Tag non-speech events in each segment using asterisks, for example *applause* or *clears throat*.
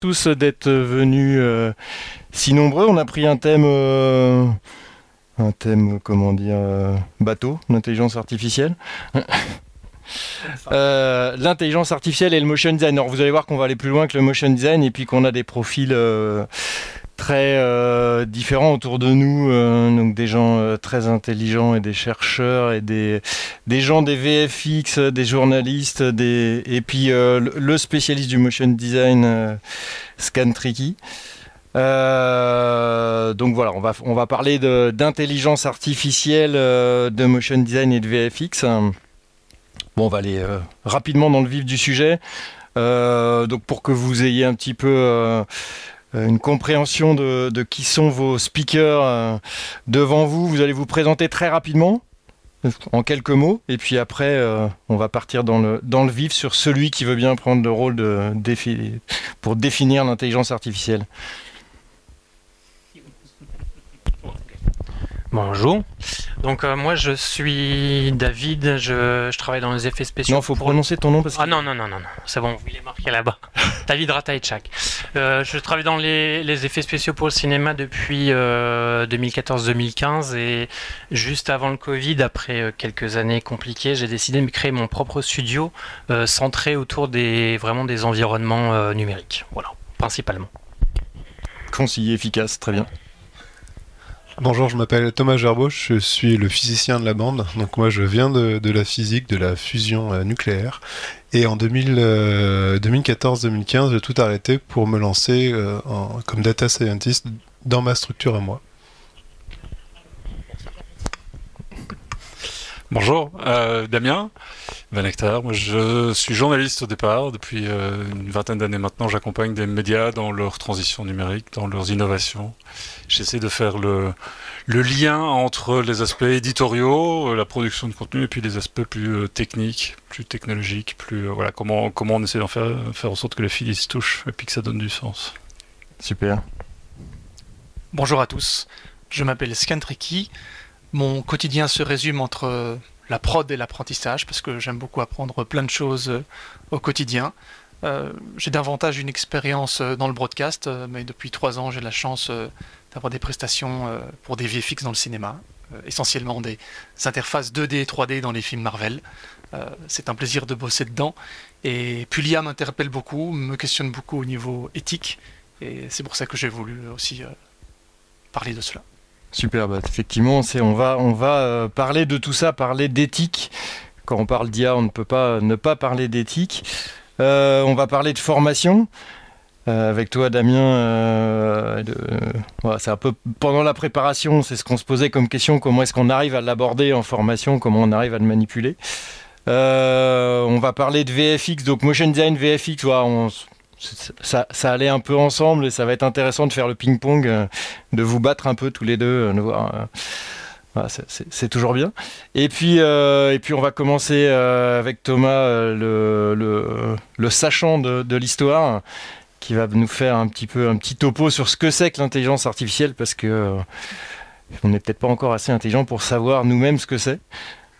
tous d'être venus euh, si nombreux. On a pris un thème, euh, un thème, comment dire, euh, bateau, l'intelligence artificielle. *laughs* l'intelligence artificielle et le motion design. Alors vous allez voir qu'on va aller plus loin que le motion design et puis qu'on a des profils très euh, différents autour de nous, euh, donc des gens euh, très intelligents et des chercheurs et des, des gens des VFX, des journalistes, des, et puis le spécialiste du motion design, Scan Tricky. donc voilà, on va, on va parler d'intelligence artificielle, de motion design et de VFX. Bon, on va aller rapidement dans le vif du sujet. donc pour que vous ayez un petit peu une compréhension de, qui sont vos speakers euh, devant vous. Vous allez vous présenter très rapidement, en quelques mots, et puis après, euh, on va partir dans le, dans le vif sur celui qui veut bien prendre le rôle de, pour définir l'intelligence artificielle. Bonjour. Donc euh, moi je suis David, je, travaille dans les effets spéciaux. Non, faut prononcer ton nom parce que... Ah non, non, non, non, non. c'est bon, il est marqué là-bas. *laughs* David Ratajczak. Euh, je travaille dans les, effets spéciaux pour le cinéma depuis 2014-2015 euh, et juste avant le Covid, après quelques années compliquées, j'ai décidé de créer mon propre studio centré autour des, vraiment des environnements numériques. Voilà, principalement. Concis, efficace, très bien. Bonjour, je m'appelle Thomas Gerbeau, je suis le physicien de la bande. Donc moi je viens de, la physique, de la fusion euh, nucléaire. Et en 2014-2015, euh, j'ai tout arrêté pour me lancer euh, comme data scientist dans ma structure à moi. Bonjour, Damien Van Moi, je suis journaliste au départ. Depuis une vingtaine d'années maintenant, j'accompagne des médias dans leur transition numérique, dans leurs innovations. J'essaie de faire le, le, lien entre les aspects éditoriaux, euh, la production de contenu, et puis les aspects plus euh, techniques, plus technologiques, plus euh, voilà comment comment on essaie d'en faire faire en sorte que les fils se touchent et puis que ça donne du sens. Super. Bonjour à tous. Je m'appelle Scantricky. Mon quotidien se résume entre la prod et l'apprentissage parce que j'aime beaucoup apprendre plein de choses au quotidien. j'ai davantage une expérience dans le broadcast, mais depuis trois ans j'ai la chance d'avoir des prestations euh, pour des VFX dans le cinéma, euh, essentiellement des interfaces 2D et 3D dans les films Marvel. Euh, c'est un plaisir de bosser dedans. Et puis l'IA m'interpelle beaucoup, me questionne beaucoup au niveau éthique. Et c'est pour ça que j'ai voulu aussi parler de cela. Super, effectivement, on va, on va parler de tout ça, parler d'éthique. Quand on parle d'IA, on ne peut pas ne pas parler d'éthique. on va parler de formation. Euh, avec toi, Damien, euh, c'est un peu pendant la préparation, c'est ce qu'on se posait comme question comment est-ce qu'on arrive à l'aborder en formation, comment on arrive à le manipuler. Euh, on va parler de VFX, donc motion design, VFX, ça, ça, allait un peu ensemble et ça va être intéressant de faire le ping-pong, de vous battre un peu tous les deux, de voir. c'est toujours bien. Et puis, et puis on va commencer avec Thomas, le, le, sachant de, de l'histoire qui va nous faire un petit peu un petit topo sur ce que c'est que l'intelligence artificielle parce que euh, on n'est peut-être pas encore assez intelligent pour savoir nous-mêmes ce que c'est.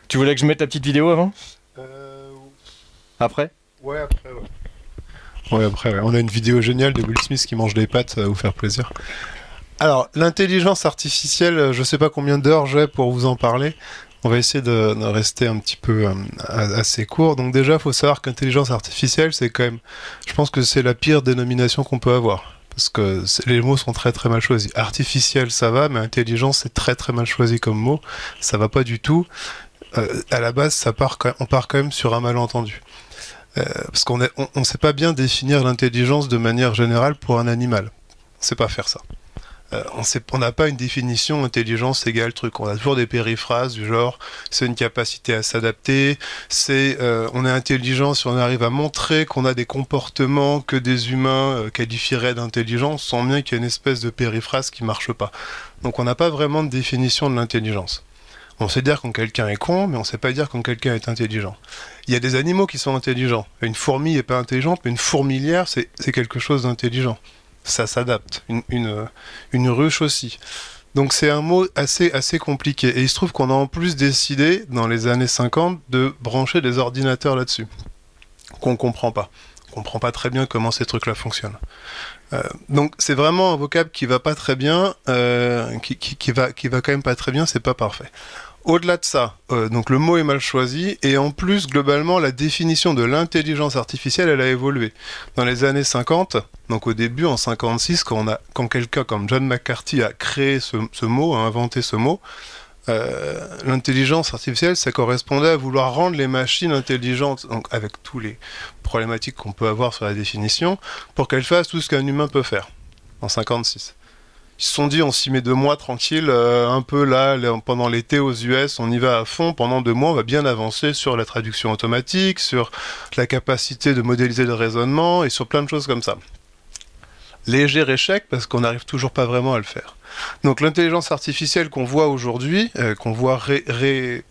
Tu voulais que je mette la petite vidéo avant? Euh... Après? Ouais, après, ouais. Ouais, après. On a une vidéo géniale de Will Smith qui mange des pâtes à vous faire plaisir. Alors, l'intelligence artificielle, je sais pas combien d'heures j'ai pour vous en parler. On va essayer de, rester un petit peu euh, assez court. Donc déjà, il faut savoir qu'intelligence artificielle, c'est quand même, je pense que c'est la pire dénomination qu'on peut avoir. Parce que les mots sont très très mal choisis. Artificiel, ça va, mais intelligence, c'est très très mal choisi comme mot. Ça va pas du tout. Euh, à la base, ça on part quand même sur un malentendu. Euh, parce qu'on ne on, sait pas bien définir l'intelligence de manière générale pour un animal. On sait pas faire ça. Euh, on n'a pas une définition intelligence égale truc. On a toujours des périphrases du genre c'est une capacité à s'adapter, c'est euh, on est intelligent si on arrive à montrer qu'on a des comportements que des humains qualifieraient d'intelligence, sans bien qu'il y ait une espèce de périphrase qui marche pas. Donc on n'a pas vraiment de définition de l'intelligence. On sait dire quand quelqu'un est con, mais on sait pas dire quand quelqu'un est intelligent. Il y a des animaux qui sont intelligents. Une fourmi n'est pas intelligente, mais une fourmilière, c'est quelque chose d'intelligent ça s'adapte. Une, ruche aussi. Donc c'est un mot assez, assez compliqué. Et il se trouve qu'on a en plus décidé, dans les années 50, de brancher des ordinateurs là-dessus. Qu'on comprend pas. comprend pas très bien comment ces trucs-là fonctionnent. Euh, donc c'est vraiment un vocable qui va pas très bien, euh, qui, qui, qui, va, qui va quand même pas très bien, c'est pas parfait. Au-delà de ça, euh, donc le mot est mal choisi et en plus globalement la définition de l'intelligence artificielle elle a évolué. Dans les années 50, donc au début en 56, quand, quand quelqu'un comme John McCarthy a créé ce, ce mot, a inventé ce mot, euh, l'intelligence artificielle, ça correspondait à vouloir rendre les machines intelligentes, donc avec tous les problématiques qu'on peut avoir sur la définition, pour qu'elles fassent tout ce qu'un humain peut faire. En 56. Ils se sont dit, on s'y met deux mois tranquille, euh, un peu là, pendant l'été aux US, on y va à fond. Pendant deux mois, on va bien avancer sur la traduction automatique, sur la capacité de modéliser le raisonnement et sur plein de choses comme ça. Léger échec parce qu'on n'arrive toujours pas vraiment à le faire. Donc l'intelligence artificielle qu'on voit aujourd'hui, euh, qu'on voit ré, ré,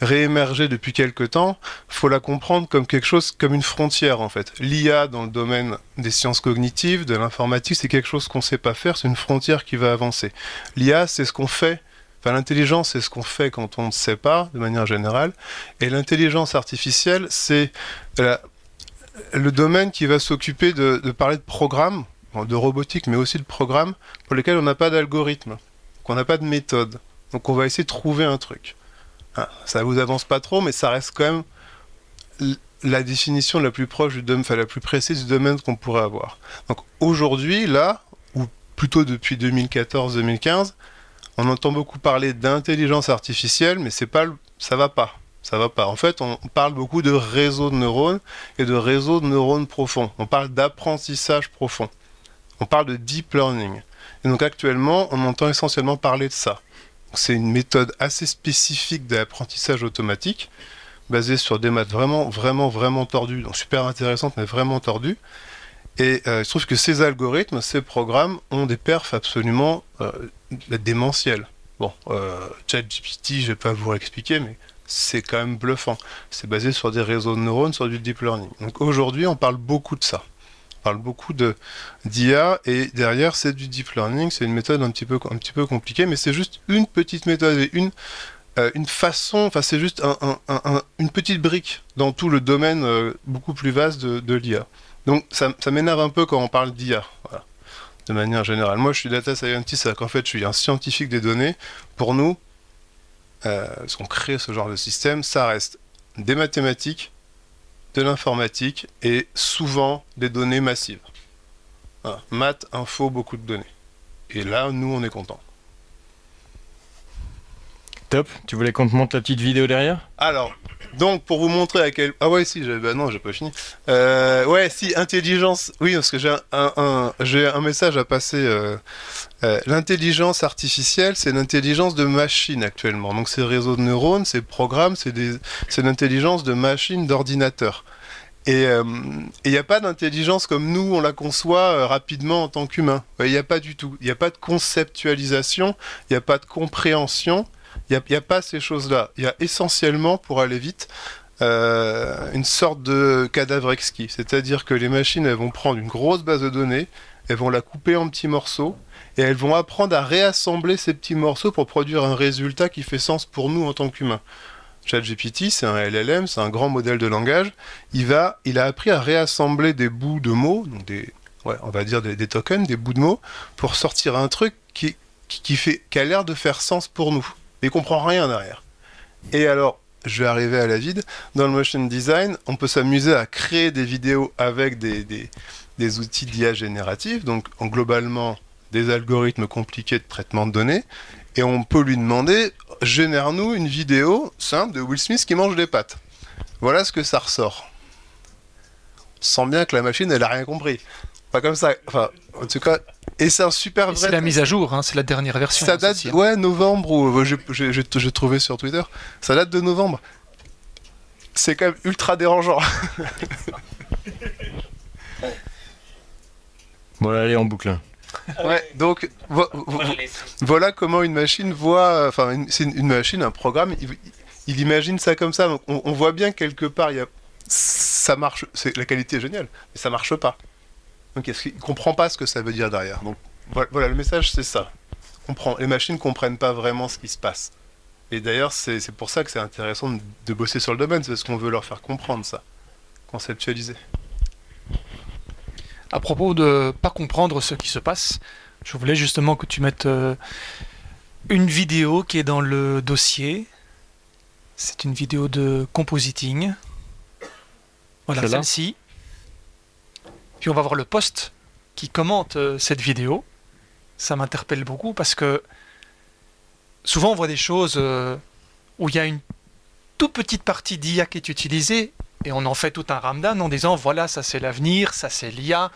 réémerger depuis quelques temps, faut la comprendre comme quelque chose, comme une frontière en fait. L'IA dans le domaine des sciences cognitives, de l'informatique, c'est quelque chose qu'on ne sait pas faire, c'est une frontière qui va avancer. L'IA, c'est ce qu'on fait Enfin, l'intelligence, c'est ce qu'on fait quand on ne sait pas, de manière générale. Et l'intelligence artificielle, c'est le domaine qui va s'occuper de, de, parler de programmes, de robotique, mais aussi de programmes pour lesquels on n'a pas d'algorithme, qu'on n'a pas de méthode. Donc on va essayer de trouver un truc. Ah, ça vous avance pas trop, mais ça reste quand même la définition la plus proche du domaine, enfin la plus précise du domaine qu'on pourrait avoir. Donc aujourd'hui, là, ou plutôt depuis 2014-2015, on entend beaucoup parler d'intelligence artificielle, mais c'est pas, ça va pas. Ça va pas. En fait, on parle beaucoup de réseaux de neurones et de réseaux de neurones profonds. On parle d'apprentissage profond. On parle de deep learning. Et donc actuellement, on entend essentiellement parler de ça. C'est une méthode assez spécifique d'apprentissage automatique, basée sur des maths vraiment, vraiment, vraiment tordues, donc super intéressantes, mais vraiment tordues. Et euh, il se trouve que ces algorithmes, ces programmes ont des perfs absolument euh, démentiels. Bon, euh, ChatGPT, je vais pas vous l'expliquer, mais c'est quand même bluffant. C'est basé sur des réseaux de neurones, sur du deep learning. Donc aujourd'hui, on parle beaucoup de ça parle beaucoup de d'IA et derrière c'est du deep learning, c'est une méthode un petit peu un petit peu compliquée, mais c'est juste une petite méthode et une euh, une façon, enfin c'est juste un, un, un, une petite brique dans tout le domaine euh, beaucoup plus vaste de, l'IA. Donc ça, m'énerve un peu quand on parle d'IA. De manière générale. Moi je suis data scientist, c'est qu'en fait je suis un scientifique des données. Pour nous, euh, qu'on crée ce genre de système, ça reste des mathématiques, de l'informatique et souvent des données massives. Voilà. Maths, info, beaucoup de données. Et là, nous, on est content. Top. Tu voulais qu'on te montre la petite vidéo derrière? Alors, donc pour vous montrer à quel... Ah ouais, si, bah non, j'ai pas fini. Euh, ouais, si, intelligence... Oui, parce que j'ai un, un, un, un, message à passer. Euh, euh, l'intelligence artificielle, c'est l'intelligence de machine actuellement. Donc c'est réseau de neurones, c'est programmes, c'est l'intelligence de machine, d'ordinateur. Et il euh, n'y a pas d'intelligence comme nous, on la conçoit euh, rapidement en tant qu'humain. Il n'y a pas du tout. Il n'y a pas de conceptualisation, il n'y a pas de compréhension, il n'y a, pas ces choses-là. Il y a essentiellement, pour aller vite, une sorte de cadavre exquis. C'est-à-dire que les machines, elles vont prendre une grosse base de données, elles vont la couper en petits morceaux, et elles vont apprendre à réassembler ces petits morceaux pour produire un résultat qui fait sens pour nous en tant qu'humains. ChatGPT, c'est un LLM, c'est un grand modèle de langage. Il va, il a appris à réassembler des bouts de mots, donc des, ouais, on va dire des, tokens, des bouts de mots, pour sortir un truc qui, qui, fait, qui a l'air de faire sens pour nous. Mais il comprend rien derrière. Et alors, je vais arriver à la vide. Dans le motion design, on peut s'amuser à créer des vidéos avec des, des, des outils d'IA génératifs, donc en globalement des algorithmes compliqués de traitement de données, et on peut lui demander génère-nous une vidéo simple de Will Smith qui mange des pâtes. Voilà ce que ça ressort. On sent bien que la machine, elle a rien compris. Pas comme ça. Enfin, en tout cas, et c'est un super vrai. C'est la mise à jour, hein, c'est la dernière version. Ça date, hein. ouais, novembre, ou j'ai trouvé sur Twitter. Ça date de novembre. C'est quand même ultra dérangeant. *laughs* bon, allez, en boucle. Ouais, donc vo vo voilà comment une machine voit, enfin c'est une, une, machine, un programme, il, il, imagine ça comme ça. Donc on, on voit bien quelque part, il y a, ça marche, la qualité est géniale, mais ça marche pas. Donc il comprend pas ce que ça veut dire derrière. Donc voilà, voilà le message c'est ça. Comprend, les machines comprennent pas vraiment ce qui se passe. Et d'ailleurs c'est pour ça que c'est intéressant de, de bosser sur le domaine, c'est parce qu'on veut leur faire comprendre ça, conceptualiser. À propos de pas comprendre ce qui se passe. Je voulais justement que tu mettes euh, une vidéo qui est dans le dossier. C'est une vidéo de compositing. Voilà, celle-ci. Puis on va voir le post qui commente euh, cette vidéo. Ça m'interpelle beaucoup parce que souvent on voit des choses euh, où il y a une toute petite partie d'IA qui est utilisée et on en fait tout un ramdan en disant voilà, ça c'est l'avenir, ça c'est l'IA.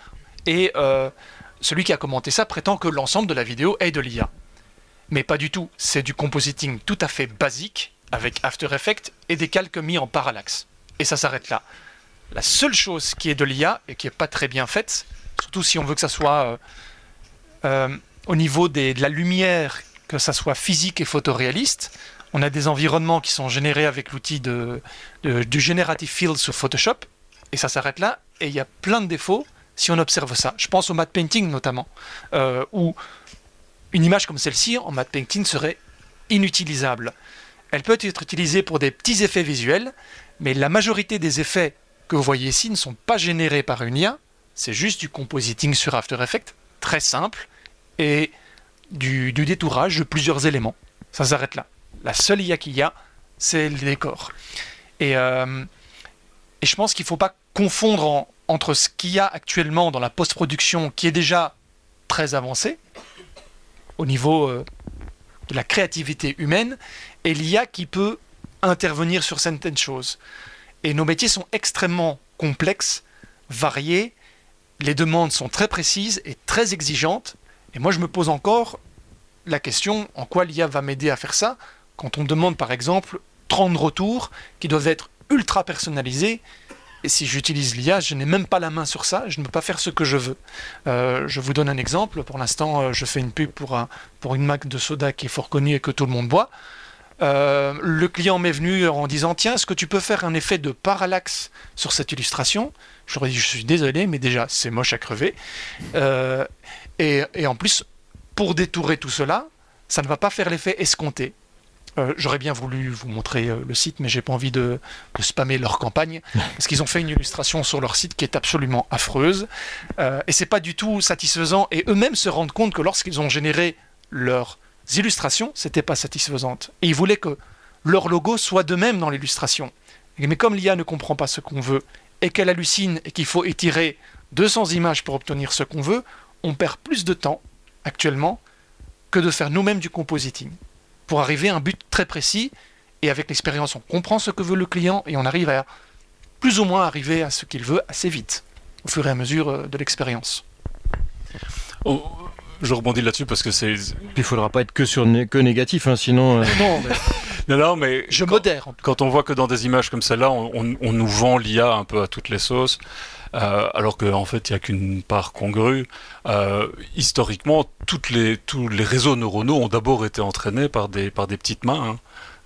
Et euh, celui qui a commenté ça prétend que l'ensemble de la vidéo est de l'IA. Mais pas du tout, c'est du compositing tout à fait basique avec After Effects et des calques mis en parallaxe. Et ça s'arrête là. La seule chose qui est de l'IA et qui n'est pas très bien faite, surtout si on veut que ça soit euh, euh, au niveau de la lumière, que ça soit physique et photoréaliste, on a des environnements qui sont générés avec l'outil du Generative Field sur Photoshop, et ça s'arrête là, et il y a plein de défauts si on observe ça. Je pense au matte painting notamment, euh, où une image comme celle-ci en matte painting serait inutilisable. Elle peut être utilisée pour des petits effets visuels, mais la majorité des effets que vous voyez ici ne sont pas générés par une IA, c'est juste du compositing sur After Effects, très simple, et du, du détourage de plusieurs éléments. Ça s'arrête là. La seule IA qu'il y a, c'est le décor. Et, euh, je pense qu'il ne faut pas confondre en- entre ce qu'il y a actuellement dans la post-production, qui est déjà très avancé, au niveau euh, de la créativité humaine, et l'IA qui peut intervenir sur certaines choses. Et nos métiers sont extrêmement complexes, variés, les demandes sont très précises et très exigeantes. Et moi, je me pose encore la question en quoi l'IA va m'aider à faire ça? Quand on demande par exemple 30 retours qui doivent être ultra personnalisés. Et si j'utilise l'IA, je n'ai même pas la main sur ça, je ne peux pas faire ce que je veux. Euh, je vous donne un exemple. Pour l'instant, euh, je fais une pub pour, un, pour une marque de soda qui est fort connue et que tout le monde boit. Euh, le client m'est venu en disant Tiens, est-ce que tu peux faire un effet de parallaxe sur cette illustration? Je leur ai dit Je suis désolé, mais déjà, c'est moche à crever. Et, et en plus, pour détourer tout cela, ça ne va pas faire l'effet escompté. Euh, J'aurais bien voulu vous montrer euh, le site, mais j'ai pas envie de, de spammer leur campagne *laughs* parce qu'ils ont fait une illustration sur leur site qui est absolument affreuse euh, et c'est pas du tout satisfaisant. Et eux-mêmes se rendent compte que lorsqu'ils ont généré leurs illustrations, c'était pas satisfaisante. Et ils voulaient que leur logo soit de même dans l'illustration. Mais comme l'IA ne comprend pas ce qu'on veut et qu'elle hallucine et qu'il faut étirer 200 images pour obtenir ce qu'on veut, on perd plus de temps actuellement que de faire nous-mêmes du compositing pour arriver à un but très précis. Et avec l'expérience, on comprend ce que veut le client et on arrive à plus ou moins arriver à ce qu'il veut assez vite, au fur et à mesure euh, de l'expérience. Oh, je rebondis là-dessus parce que c'est. Il faudra pas être que sur né- que négatif, hein, sinon. euh, *laughs* Non, mais Non, non, mais je quand- modère. en tout Quand on voit que dans des images comme celle-là, on, on- on nous vend l'IA un peu à toutes les sauces, euh, alors qu'en fait, il n'y a qu'une part congrue. Euh, historiquement, toutes les, tous les réseaux neuronaux ont d'abord été entraînés par des, par des petites mains. hein.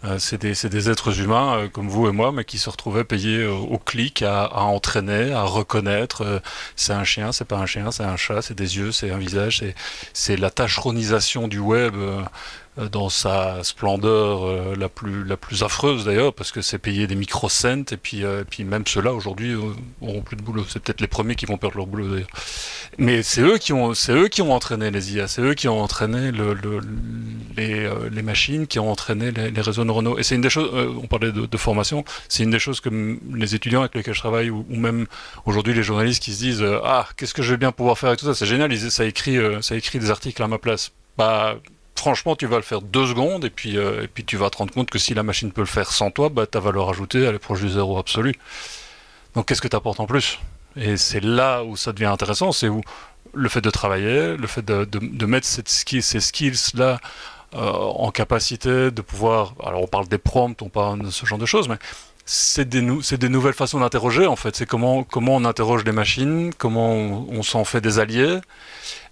Euh, c'est des, des êtres humains euh, comme vous et moi, mais qui se retrouvaient payés euh, au clic à, à entraîner, à reconnaître. c'est un chien, c'est pas un chien, c'est un chat, c'est des yeux, c'est un visage. C'est, c'est la tâcheronisation du web. Euh, dans sa splendeur euh, la plus la plus affreuse d'ailleurs parce que c'est payer des microcents et puis euh, puis même ceux-là aujourd'hui auront plus de boulot. C'est peut-être les premiers qui vont perdre leur boulot d'ailleurs. Mais c'est eux qui ont eux qui ont entraîné les IA c'est eux qui ont entraîné le, le- les, les machines qui ont entraîné les, réseaux neuronaux. Et c'est une des choses on parlait de, formation c'est une des choses que les étudiants avec lesquels je travaille ou, même aujourd'hui les journalistes qui se disent ah qu'est-ce que je vais bien pouvoir faire avec tout ça? C'est génial ça écrit ça écrit des articles à ma place. Bah franchement, tu vas le faire deux secondes et puis, euh, et puis tu vas te rendre compte que si la machine peut le faire sans toi, bah, ta valeur ajoutée, elle est proche du zéro absolu. Donc qu'est-ce que tu apportes en plus? Et c'est là où ça devient intéressant, c'est où le fait de travailler, le fait de, mettre ces skills-là euh, en capacité de pouvoir... Alors on parle des prompts, on parle de ce genre de choses, mais c'est des, nouvelles façons d'interroger en fait. C'est comment, comment on interroge les machines, comment on s'en fait des alliés,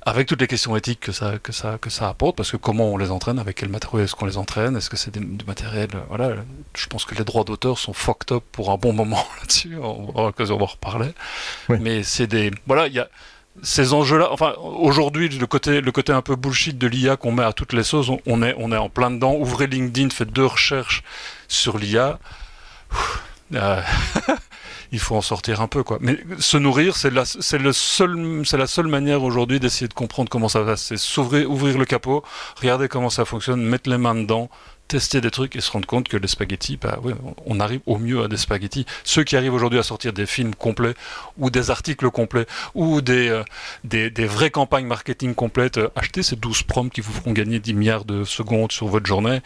avec toutes les questions éthiques que ça, que ça, que ça apporte, parce que comment on les entraîne, avec quel matériel est-ce qu'on les entraîne, est-ce que c'est du matériel, euh, voilà. Je pense que les droits d'auteur sont fucked up pour un bon moment *laughs* là-dessus, on aura l'occasion d'en reparler. Oui. Mais c'est des, voilà, il y a ces enjeux-là. Enfin, aujourd'hui, le côté, le côté un peu bullshit de l'IA qu'on met à toutes les sauces, on, on est, on est en plein dedans. Ouvrez LinkedIn, faites deux recherches sur l'IA. Euh, *laughs* il faut en sortir un peu, quoi. Mais se nourrir, c'est la, seul, la seule manière aujourd'hui d'essayer de comprendre comment ça va. C'est s'ouvrir, ouvrir le capot, regarder comment ça fonctionne, mettre les mains dedans, tester des trucs et se rendre compte que les spaghettis, bah, on arrive au mieux à des spaghettis. Ceux qui arrivent aujourd'hui à sortir des films complets ou des articles complets ou des, euh, des, des, vraies campagnes marketing complètes, euh, achetez ces 12 proms qui vous feront gagner 10 milliards de secondes sur votre journée.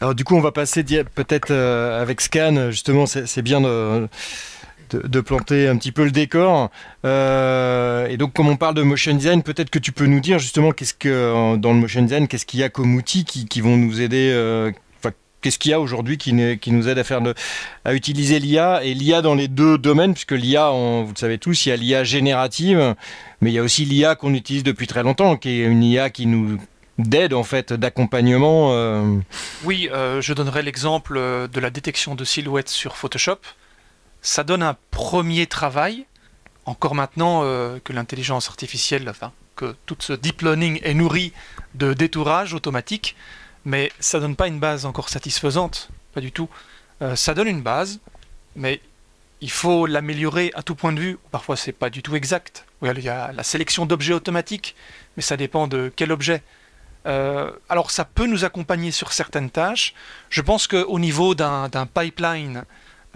Alors du coup, on va passer peut-être euh, avec Scan, justement, c'est bien de planter un petit peu le décor. Euh, et donc, comme on parle de motion design, peut-être que tu peux nous dire justement qu'est-ce que dans le motion design, qu'est-ce qu'il y a comme outils qui, vont nous aider. Euh, qu'est-ce qu'il y a aujourd'hui qui, qui, nous aide à faire à utiliser l'IA et l'IA dans les deux domaines, puisque l'IA, vous le savez tous, il y a l'IA générative, mais il y a aussi l'IA qu'on utilise depuis très longtemps, qui est une IA qui nous d'aide en fait, d'accompagnement. Euh. Oui, je donnerai l'exemple de la détection de silhouettes sur Photoshop ça donne un premier travail, encore maintenant euh, que l'intelligence artificielle, que tout ce deep learning est nourri de détourage automatique, mais ça donne pas une base encore satisfaisante, pas du tout. Euh, ça donne une base, mais il faut l'améliorer à tout point de vue. Parfois, c'est pas du tout exact. Il y a la sélection d'objets automatiques, mais ça dépend de quel objet. Euh, alors, ça peut nous accompagner sur certaines tâches. Je pense qu'au niveau d'un pipeline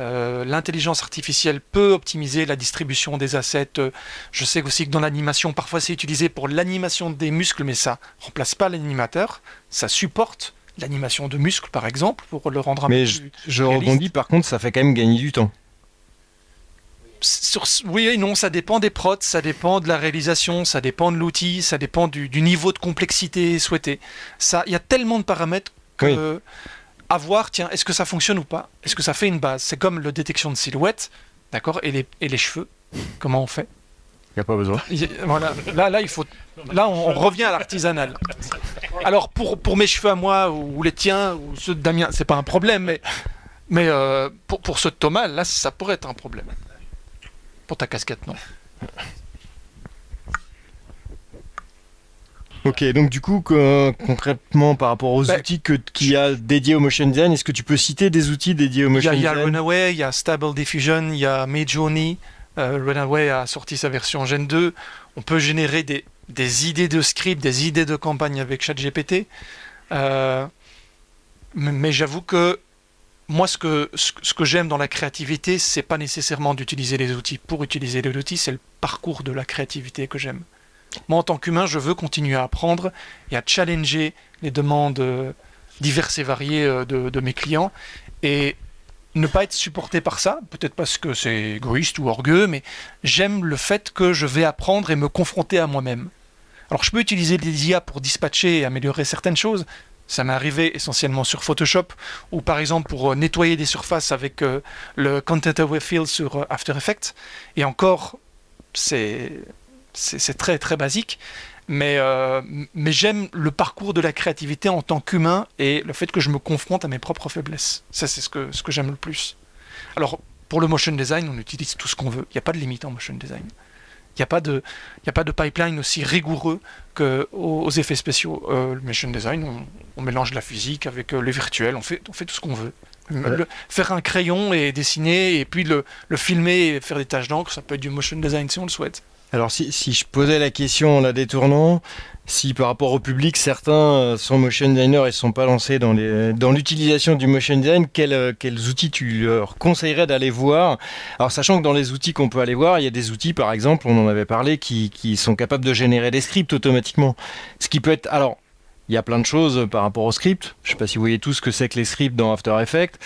euh, l'intelligence artificielle peut optimiser la distribution des assets. Je sais aussi que dans l'animation, parfois c'est utilisé pour l'animation des muscles, mais ça remplace pas l'animateur. Ça supporte l'animation de muscles, par exemple, pour le rendre un mais peu je, plus. je rebondis, par contre, ça fait quand même gagner du temps. Oui et non, ça dépend des prods, ça dépend de la réalisation, ça dépend de l'outil, ça dépend du, niveau de complexité souhaité. Il y a tellement de paramètres que à voir, tiens, est-ce que ça fonctionne ou pas? Est-ce que ça fait une base? C'est comme le détection de silhouette, d'accord? Et les, et les cheveux, comment on fait? Il n'y a pas besoin. Voilà, là, là, il faut, là on, revient à l'artisanal. Alors, pour, pour mes cheveux à moi, ou les tiens, ou ceux de Damien, c'est pas un problème, mais, mais euh, pour, pour ceux de Thomas, là, ça pourrait être un problème. Pour ta casquette, non. Ok, donc du coup, concrètement, par rapport aux bah, outils qu'il y a dédiés au motion design, est-ce que tu peux citer des outils dédiés au motion design Il y a, Runaway, il y a Stable Diffusion, il y a Midjourney. Euh, Runaway a sorti sa version Gen 2. On peut générer des, des idées de script, des idées de campagne avec ChatGPT. Euh, mais, j'avoue que moi, ce que, ce, que j'aime dans la créativité, c'est pas nécessairement d'utiliser les outils pour utiliser les outils, c'est le parcours de la créativité que j'aime. Moi, en tant qu'humain, je veux continuer à apprendre et à challenger les demandes euh, diverses et variées euh, de, mes clients et ne pas être supporté par ça, peut-être parce que c'est égoïste ou orgueux, mais j'aime le fait que je vais apprendre et me confronter à moi-même. Alors je peux utiliser des IA pour dispatcher et améliorer certaines choses. Ça m'est arrivé essentiellement sur Photoshop, ou par exemple pour euh, nettoyer des surfaces avec le Content Away Fill sur After Effects. Et encore, c'est très très basique. Mais, euh, mais j'aime le parcours de la créativité en tant qu'humain et le fait que je me confronte à mes propres faiblesses. Ça, c'est ce que, ce que j'aime le plus. Alors, pour le motion design, on utilise tout ce qu'on veut. Il n'y a pas de limite en motion design. Il n'y a, pas de, a pas de pipeline aussi rigoureux qu'aux aux effets spéciaux. Euh, le motion design, on, mélange la physique avec euh, le virtuel, on fait, on fait tout ce qu'on veut. faire un crayon et dessiner, et puis le, le filmer et faire des tâches d'encre, ça peut être du motion design si on le souhaite. Alors si, je posais la question en la détournant, si par rapport au public, certains euh, sont motion designers et ne sont pas lancés dans, l'utilisation du motion design, euh, quels, outils tu leur conseillerais d'aller voir? Alors sachant que dans les outils qu'on peut aller voir, il y a des outils par exemple, on en avait parlé, qui, sont capables de générer des scripts automatiquement. Ce qui peut être... Alors, il y a plein de choses par rapport aux scripts. Je ne sais pas si vous voyez tout ce que c'est que les scripts dans After Effects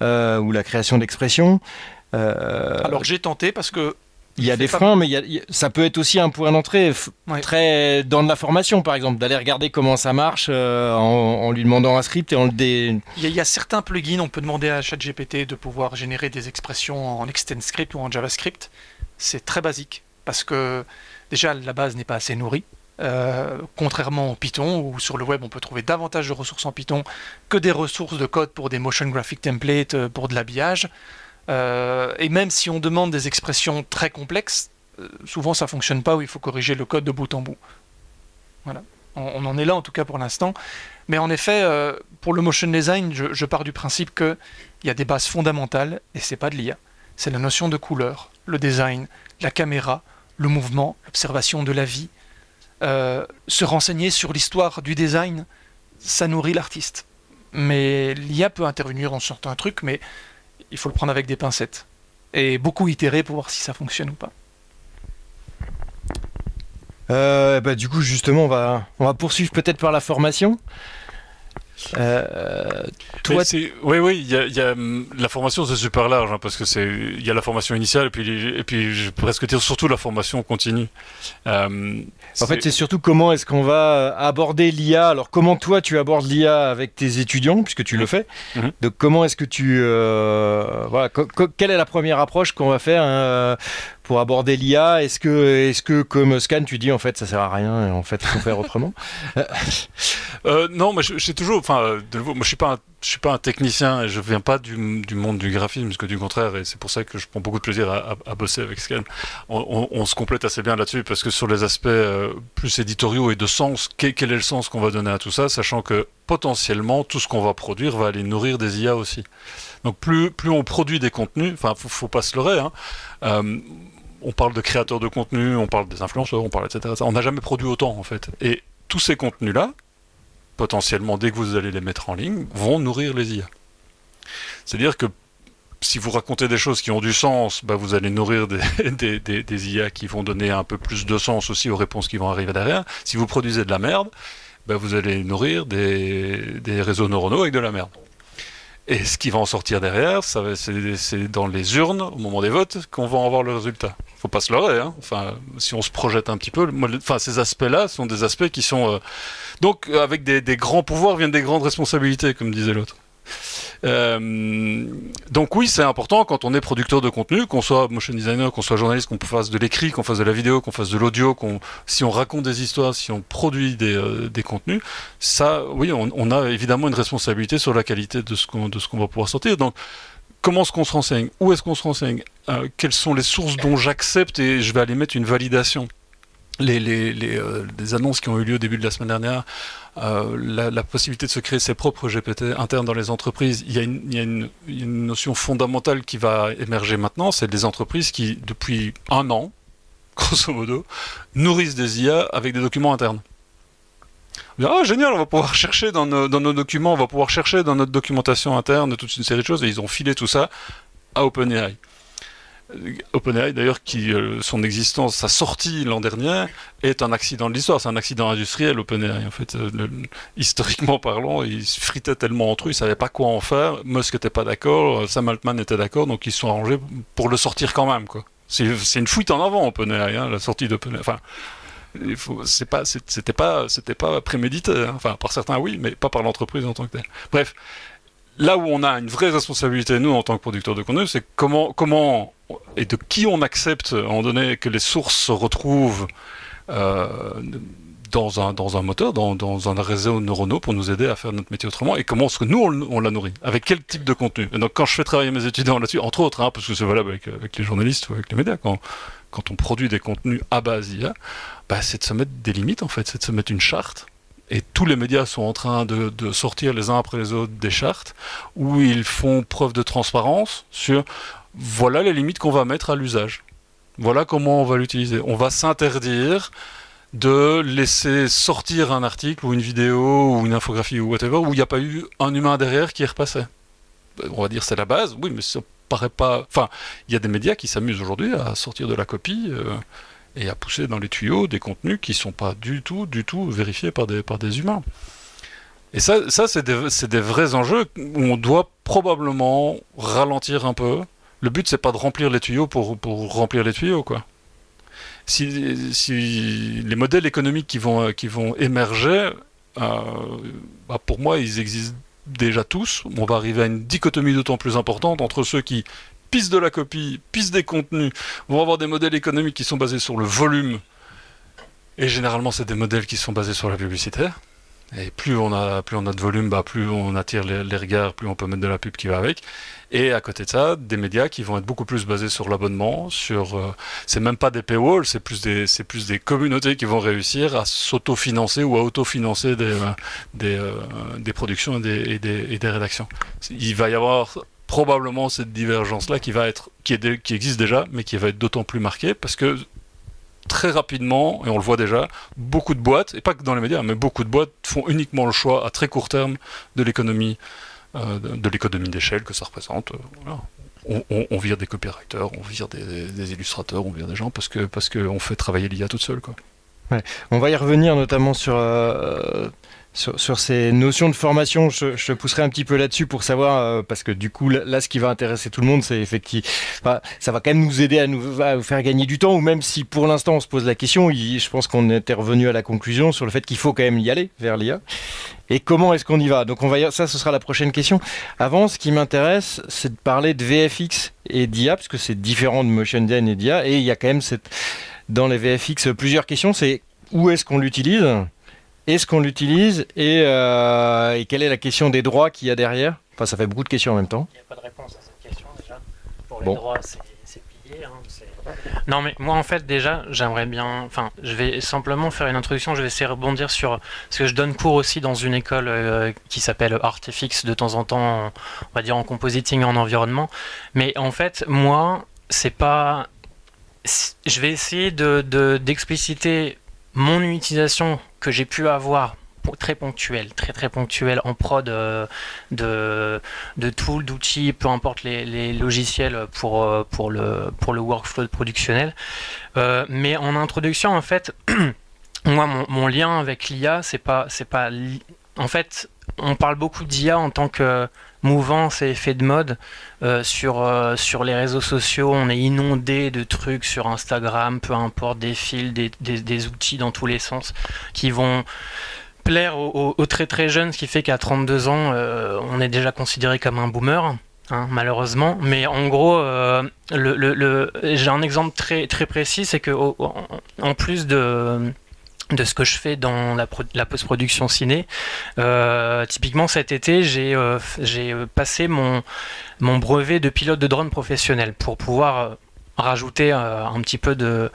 euh, ou la création d'expressions. Alors j'ai tenté parce que il y a des freins, mais ça peut être aussi un point d'entrée très dans de la formation, par exemple, d'aller regarder comment ça marche euh, en, lui demandant un script et en le dé... Il y, a, certains plugins, on peut demander à ChatGPT de pouvoir générer des expressions en script ou en JavaScript. C'est très basique parce que déjà la base n'est pas assez nourrie. Euh, contrairement au Python, où sur le web on peut trouver davantage de ressources en Python que des ressources de code pour des motion graphic templates, euh, pour de l'habillage. Euh, et même si on demande des expressions très complexes, euh, souvent ça fonctionne pas où il faut corriger le code de bout en bout. Voilà. On, en est là en tout cas pour l'instant. Mais en effet, euh, pour le motion design, je, pars du principe qu'il y a des bases fondamentales et c'est pas de l'IA. C'est la notion de couleur, le design, la caméra, le mouvement, l'observation de la vie. Se renseigner sur l'histoire du design, ça nourrit l'artiste. Mais l'IA peut intervenir dans certains trucs, mais il faut le prendre avec des pincettes. Et beaucoup itérer pour voir si ça fonctionne ou pas. Euh, bah, du coup, justement, on va, on va poursuivre peut-être par la formation. Euh, toi, oui, oui, il y a, hum, la formation, c'est super large hein, parce que c'est, il y a la formation initiale et puis, et puis, presque dire surtout la formation continue. Euh, en fait, c'est surtout comment est-ce qu'on va aborder l'IA. Alors, comment toi tu abordes l'IA avec tes étudiants, puisque tu le fais. Mhm. Donc, comment est-ce que tu, euh, voilà, quelle est la première approche qu'on va faire hein, pour aborder l'IA Est-ce que, est-ce que, comme Scan, tu dis en fait ça sert à rien, et en fait il faut faire autrement *laughs* euh, Non, mais j'ai toujours, enfin, de nouveau, moi je suis pas, je suis pas un technicien et je viens pas du, monde du graphisme, parce que du contraire, et c'est pour ça que je prends beaucoup de plaisir à, bosser avec Scan. On, se complète assez bien là-dessus parce que sur les aspects euh, plus éditoriaux et de sens, quel, quel est le sens qu'on va donner à tout ça, sachant que potentiellement tout ce qu'on va produire va aller nourrir des IA aussi. Donc plus, plus on produit des contenus, enfin faut, faut pas se leurrer, hein, euh, on parle de créateurs de contenu, on parle des influenceurs, on parle etc. On n'a jamais produit autant en fait. Et tous ces contenus-là, potentiellement dès que vous allez les mettre en ligne, vont nourrir les IA. C'est-à-dire que si vous racontez des choses qui ont du sens, bah vous allez nourrir des, *laughs* des, IA qui vont donner un peu plus de sens aussi aux réponses qui vont arriver derrière. Si vous produisez de la merde, bah vous allez nourrir des, réseaux neuronaux avec de la merde. Et ce qui va en sortir derrière, c'est dans les urnes, au moment des votes, qu'on va avoir le résultat. Faut pas se leurrer, hein. Enfin, si on se projette un petit peu, enfin, ces aspects-là sont des aspects qui sont euh, donc avec des, grands pouvoirs viennent des grandes responsabilités, comme disait l'autre. Euh, donc oui, c'est important quand on est producteur de contenu, qu'on soit motion designer, qu'on soit journaliste, qu'on fasse de l'écrit, qu'on fasse de la vidéo, qu'on fasse de l'audio, qu'on si on raconte des histoires, si on produit des, euh, des contenus, ça, oui, on, a évidemment une responsabilité sur la qualité de ce qu'on de ce qu'on va pouvoir sortir. Donc comment est-ce qu'on se renseigne? Où est-ce qu'on se renseigne? Euh, Quelles sont les sources dont j'accepte et je vais aller mettre une validation? Les, euh, annonces qui ont eu lieu au début de la semaine dernière, euh, la, possibilité de se créer ses propres GPT internes dans les entreprises, il y a une, notion fondamentale qui va émerger maintenant, c'est des entreprises qui, depuis un an, *laughs* grosso modo, nourrissent des IA avec des documents internes. Ah génial, on va pouvoir chercher dans nos, documents, on va pouvoir chercher dans notre documentation interne toute une série de choses, et ils ont filé tout ça à OpenAI. OpenAI d'ailleurs qui euh, son existence, sa sortie l'an dernier est un accident de l'histoire, c'est un accident industriel OpenAI en fait. Euh, historiquement parlant, ils se fritaient tellement entre eux, ils savaient pas quoi en faire. Musk était pas d'accord, Sam Altman était d'accord, donc ils se sont arrangés pour le sortir quand même quoi. C'est une fuite en avant OpenAI, hein, la sortie d'OpenAI. Enfin, c'est pas, c'était pas, c'était pas prémédité. Hein. Enfin, par certains oui, mais pas par l'entreprise en tant que telle. Bref, là où on a une vraie responsabilité, nous, en tant que producteurs de contenu, c'est comment, comment et de qui on accepte, à un donné, que les sources se retrouvent euh, dans, un, moteur, dans, un réseau neuronaux pour nous aider à faire notre métier autrement, et comment est-ce que nous, on, la nourrit, avec quel type de contenu? Et donc, quand je fais travailler mes étudiants là-dessus, entre autres, hein, parce que c'est valable avec, les journalistes ou avec les médias, quand, quand on produit des contenus à base IA, bah, c'est de se mettre des limites, en fait, c'est de se mettre une charte et tous les médias sont en train de, sortir les uns après les autres des chartes où ils font preuve de transparence sur voilà les limites qu'on va mettre à l'usage. Voilà comment on va l'utiliser. On va s'interdire de laisser sortir un article ou une vidéo ou une infographie ou whatever où il n'y a pas eu un humain derrière qui est repassé. On va dire c'est la base, oui, mais ça paraît pas. Enfin, il y a des médias qui s'amusent aujourd'hui à sortir de la copie. Euh, et à pousser dans les tuyaux des contenus qui ne sont pas du tout, du tout vérifiés par des, par des humains. Et ça, ça c'est des, des, vrais enjeux où on doit probablement ralentir un peu. Le but, c'est pas de remplir les tuyaux pour, pour remplir les tuyaux, quoi. Si, si, les modèles économiques qui vont, qui vont émerger, euh, bah pour moi, ils existent déjà tous. On va arriver à une dichotomie d'autant plus importante entre ceux qui piste de la copie, piste des contenus, vont avoir des modèles économiques qui sont basés sur le volume. Et généralement, c'est des modèles qui sont basés sur la publicité. Et plus on a, plus on a de volume, bah, plus on attire les, regards, plus on peut mettre de la pub qui va avec. Et à côté de ça, des médias qui vont être beaucoup plus basés sur l'abonnement, sur, euh, c'est même pas des paywalls, c'est plus des, c'est plus des communautés qui vont réussir à s'autofinancer ou à autofinancer des, euh, des, euh, des productions et des, des, et des rédactions. Il va y avoir probablement cette divergence-là qui va être, qui, existe déjà, mais qui va être d'autant plus marquée parce que très rapidement, et on le voit déjà, beaucoup de boîtes, et pas que dans les médias, mais beaucoup de boîtes font uniquement le choix à très court terme de l'économie, euh, de, l'économie d'échelle que ça représente. Euh, on, vire des copywriters, on vire des, illustrateurs, on vire des gens parce que parce qu'on fait travailler l'IA toute seule. Quoi. On va y revenir notamment sur euh, sur, ces notions de formation, je, je pousserai un petit peu là-dessus pour savoir, euh, parce que du coup, là, ce qui va intéresser tout le monde, c'est effectivement, ça va quand même nous aider à nous, faire gagner du temps, ou même si pour l'instant on se pose la question, je pense qu'on était revenu à la conclusion sur le fait qu'il faut quand même y aller vers l'IA. Et comment est-ce qu'on y va? Donc ça, ce sera la prochaine question. Avant, ce qui m'intéresse, c'est de parler de VFX et d'IA, parce que c'est différent de Motion et d'IA, et il y a quand même dans les VFX plusieurs questions. C'est où est-ce qu'on l'utilise? Est-ce qu'on l'utilise euh, et, quelle est la question des droits qu'il y a derrière Enfin, ça fait beaucoup de questions en même temps. Il n'y a pas de réponse à cette question déjà. Pour les droits, c'est plié. Hein, non, mais moi, en fait, déjà, j'aimerais bien. Enfin, je vais simplement faire une introduction. Je vais essayer de rebondir sur. ce que je donne cours aussi dans une école euh, qui s'appelle Artifix de temps en temps, on va dire en compositing en environnement. Mais en fait, moi, c'est pas. Je vais essayer d'expliciter de, mon utilisation que j'ai pu avoir très ponctuelle, très très ponctuelle en prod euh, de, de tools, d'outils, peu importe les, logiciels pour, euh, pour, le, pour le workflow productionnel. Euh, mais en introduction, en fait, *clears throat* moi, mon, mon lien avec l'IA, c'est pas, c'est pas. En fait, on parle beaucoup d'IA en tant que mouvance et effet de mode euh, sur, euh, sur les réseaux sociaux. On est inondé de trucs sur Instagram, peu importe, des fils, des, outils dans tous les sens qui vont plaire aux, très très jeunes, ce qui fait qu'à 32 ans, euh, on est déjà considéré comme un boomer. Hein, malheureusement, mais en gros, le, j'ai un exemple très très précis, c'est que en plus de de ce que je fais dans la, post-production ciné. Euh, typiquement cet été, j'ai euh, euh, passé mon brevet de pilote de drone professionnel pour pouvoir rajouter un petit peu de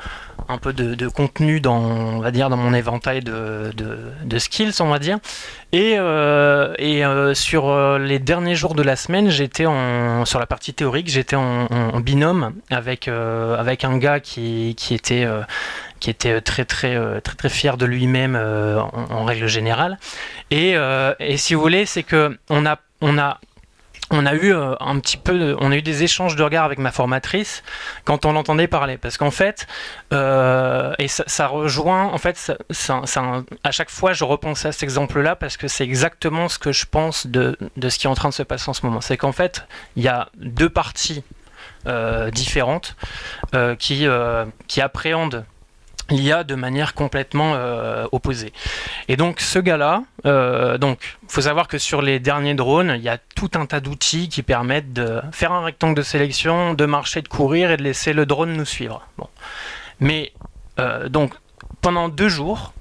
un peu de, contenu dans on va dire dans mon éventail de, de, skills on va dire et, et sur les derniers jours de la semaine j'étais en sur la partie théorique j'étais en, en, binôme avec avec un gars qui, qui était qui était euh, très très euh, très très fier de lui-même euh, en, règle générale. Et, et si vous voulez, c'est que on a on a on a eu un petit peu, on a eu des échanges de regards avec ma formatrice quand on l'entendait parler, parce qu'en fait, et ça, rejoint, en fait, à chaque fois, je repense à cet exemple-là parce que c'est exactement ce que je pense de, ce qui est en train de se passer en ce moment. C'est qu'en fait, il y a deux parties différentes qui, qui appréhendent l'IA de manière complètement euh, opposée. Et donc ce gars-là, euh, donc faut savoir que sur les derniers drones, il y a tout un tas d'outils qui permettent de faire un rectangle de sélection, de marcher, de courir et de laisser le drone nous suivre. Mais euh, donc pendant deux jours,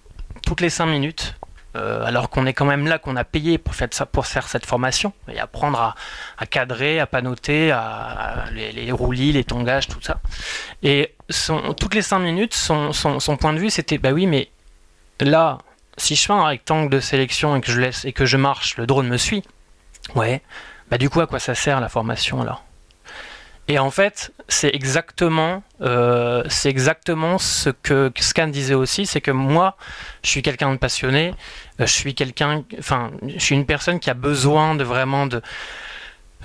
toutes les cinq minutes, euh, alors qu'on est quand même là, qu'on a payé pour faire, ça, pour faire cette formation et apprendre à, cadrer, à panoter, à, les, roulis, les tongages, tout ça. Et toutes les cinq minutes, son, point de vue, c'était bah oui, mais là, si je fais un rectangle de sélection et que je laisse et que je marche, le drone me suit. Ouais. Bah du coup, à quoi ça sert la formation alors? Et en fait, c'est exactement, euh, c'est exactement ce que Scan disait aussi, c'est que moi, je suis quelqu'un de passionné, euh, je suis quelqu'un, enfin, je suis une personne qui a besoin de vraiment de,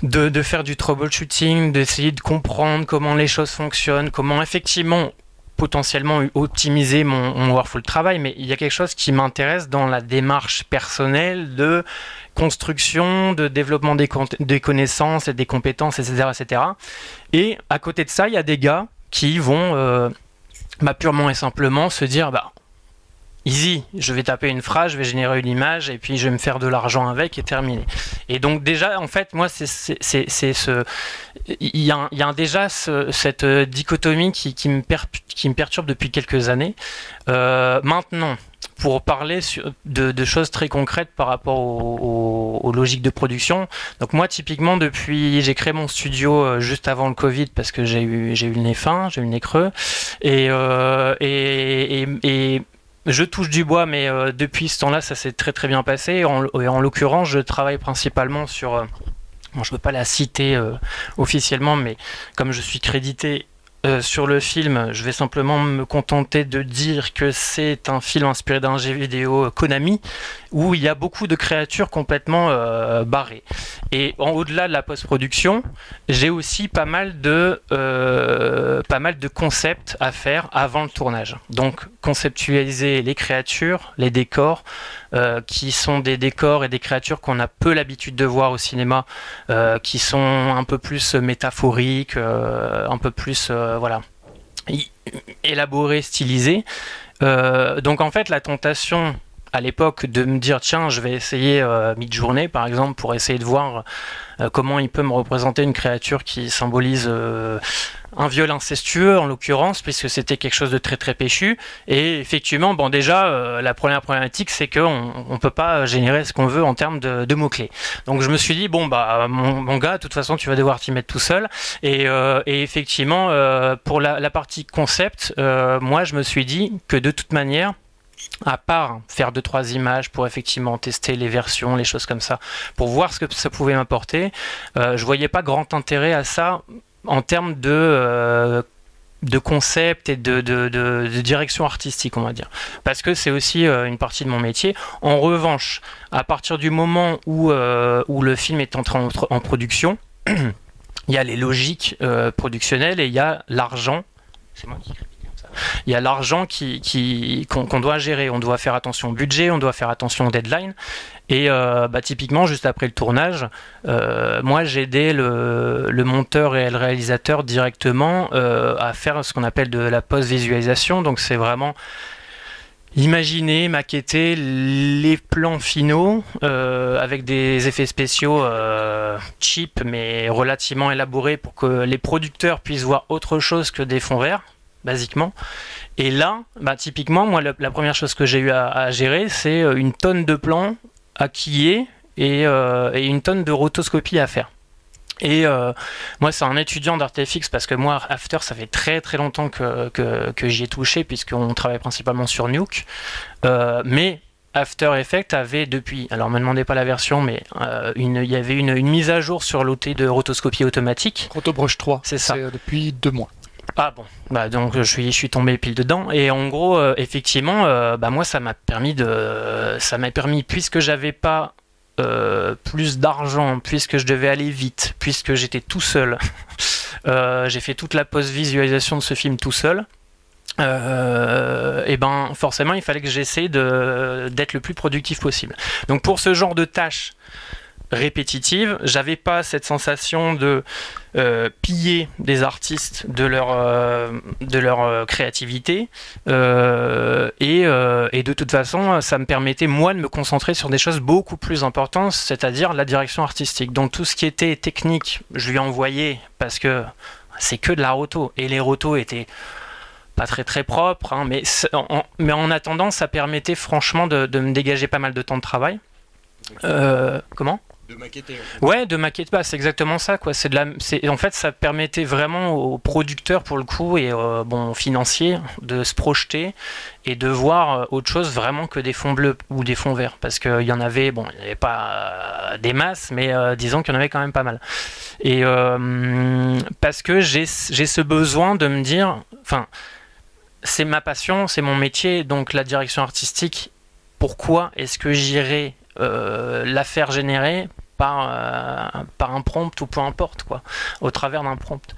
de, de faire du troubleshooting, d'essayer de comprendre comment les choses fonctionnent, comment effectivement potentiellement optimiser mon, workflow de travail, mais il y a quelque chose qui m'intéresse dans la démarche personnelle de construction, de développement des, des, connaissances et des compétences, etc., etc. Et à côté de ça, il y a des gars qui vont euh, bah, purement et simplement se dire, bah, easy, je vais taper une phrase, je vais générer une image et puis je vais me faire de l'argent avec et terminer. Et donc déjà, en fait, moi, c'est ce... Il y a, il y a déjà cette dichotomie qui, qui, me qui, me perturbe depuis quelques années. Euh, maintenant, pour parler de, choses très concrètes par rapport aux, logiques de production. Donc moi, typiquement, depuis, j'ai créé mon studio euh, juste avant le Covid parce que j'ai eu, eu le nez fin, j'ai eu le nez creux. Euh, et, et, je touche du bois, mais euh, depuis ce temps-là, ça s'est très très bien passé. En, en l'occurrence, je travaille principalement sur... Bon, je ne peux pas la citer officiellement, mais comme je suis crédité euh, sur le film, je vais simplement me contenter de dire que c'est un film inspiré d'un jeu vidéo Konami où il y a beaucoup de créatures complètement euh, barrées. Et en au-delà de la post-production, j'ai aussi pas mal de euh, pas mal de concepts à faire avant le tournage. Donc conceptualiser les créatures, les décors, euh, qui sont des décors et des créatures qu'on a peu l'habitude de voir au cinéma, euh, qui sont un peu plus métaphoriques, euh, un peu plus voilà élaborés, stylisés. donc en fait la tentation à l'époque de me dire tiens je vais essayer euh, mid-journée par exemple pour essayer de voir euh, comment il peut me représenter une créature qui symbolise euh, un viol incestueux en l'occurrence puisque c'était quelque chose de très très péchu. Et effectivement bon déjà la première problématique c'est qu'on on peut pas générer ce qu'on veut en termes de, mots clés donc je me suis dit bon bah mon, gars de toute façon tu vas devoir t'y mettre tout seul. Et, et effectivement pour la, la, partie concept moi je me suis dit que de toute manière à part faire deux trois images pour effectivement tester les versions, les choses comme ça, pour voir ce que ça pouvait m'apporter, euh, je voyais pas grand intérêt à ça en termes de euh, de concept et de, de, direction artistique, on va dire. Parce que c'est aussi euh, une partie de mon métier. En revanche, à partir du moment où, où le film est entré en, en production, *clears throat* il y a les logiques productionnelles et il y a l'argent. C'est moi qui il y a l'argent qu'on, doit gérer. On doit faire attention au budget, on doit faire attention aux deadlines. Et euh, bah, typiquement, juste après le tournage, euh, moi j'ai aidé le, monteur et le réalisateur directement euh, à faire ce qu'on appelle de la post-visualisation. Donc c'est vraiment imaginer, maqueter les plans finaux avec des effets spéciaux cheap mais relativement élaborés pour que les producteurs puissent voir autre chose que des fonds verts basiquement. Et là, bah, typiquement, moi, la, première chose que j'ai eu à, gérer, c'est euh, une tonne de plans à quiller et, euh, et, une tonne de rotoscopie à faire. Et euh, moi, c'est un étudiant d'ArtFX parce que moi, After, ça fait très très longtemps que, que, que j'y ai touché puisqu'on travaille principalement sur Nuke. mais After Effects avait depuis, alors me demandez pas la version, mais une, il y avait une, une, mise à jour sur l'outil de rotoscopie automatique. Rotobrush 3, c'est ça. depuis deux mois. Ah bon, bah donc je suis, tombé pile dedans. Et en gros euh, effectivement euh, bah moi ça m'a permis de ça m'a permis puisque j'avais pas euh, plus d'argent puisque je devais aller vite puisque j'étais tout seul *laughs* j'ai fait toute la post visualisation de ce film tout seul et ben forcément il fallait que j'essaie d'être le plus productif possible. Donc pour ce genre de tâches répétitive. J'avais pas cette sensation de euh, piller des artistes de leur, euh, de leur euh, créativité. Et, et, de toute façon, ça me permettait, moi, de me concentrer sur des choses beaucoup plus importantes, c'est-à-dire la direction artistique. Donc tout ce qui était technique, je lui envoyais parce que c'est que de la roto. Et les rotos étaient pas très très propres, hein, mais, en, mais en attendant, ça permettait franchement de, de, me dégager pas mal de temps de travail. comment? De maqueter. Ouais, de maqueter, bah, c'est exactement ça. Quoi. De la, en fait, ça permettait vraiment aux producteurs, pour le coup, et euh, bon, financiers, de se projeter et de voir euh, autre chose vraiment que des fonds bleus ou des fonds verts. Parce qu'il y en avait, bon, il n'y avait pas euh, des masses, mais disons qu'il y en avait quand même pas mal. Et parce que j'ai, j'ai ce besoin de me dire, enfin, c'est ma passion, c'est mon métier, donc la direction artistique, pourquoi est-ce que j'irai la faire générer par, euh, par un prompt ou peu importe, quoi, au travers d'un prompt.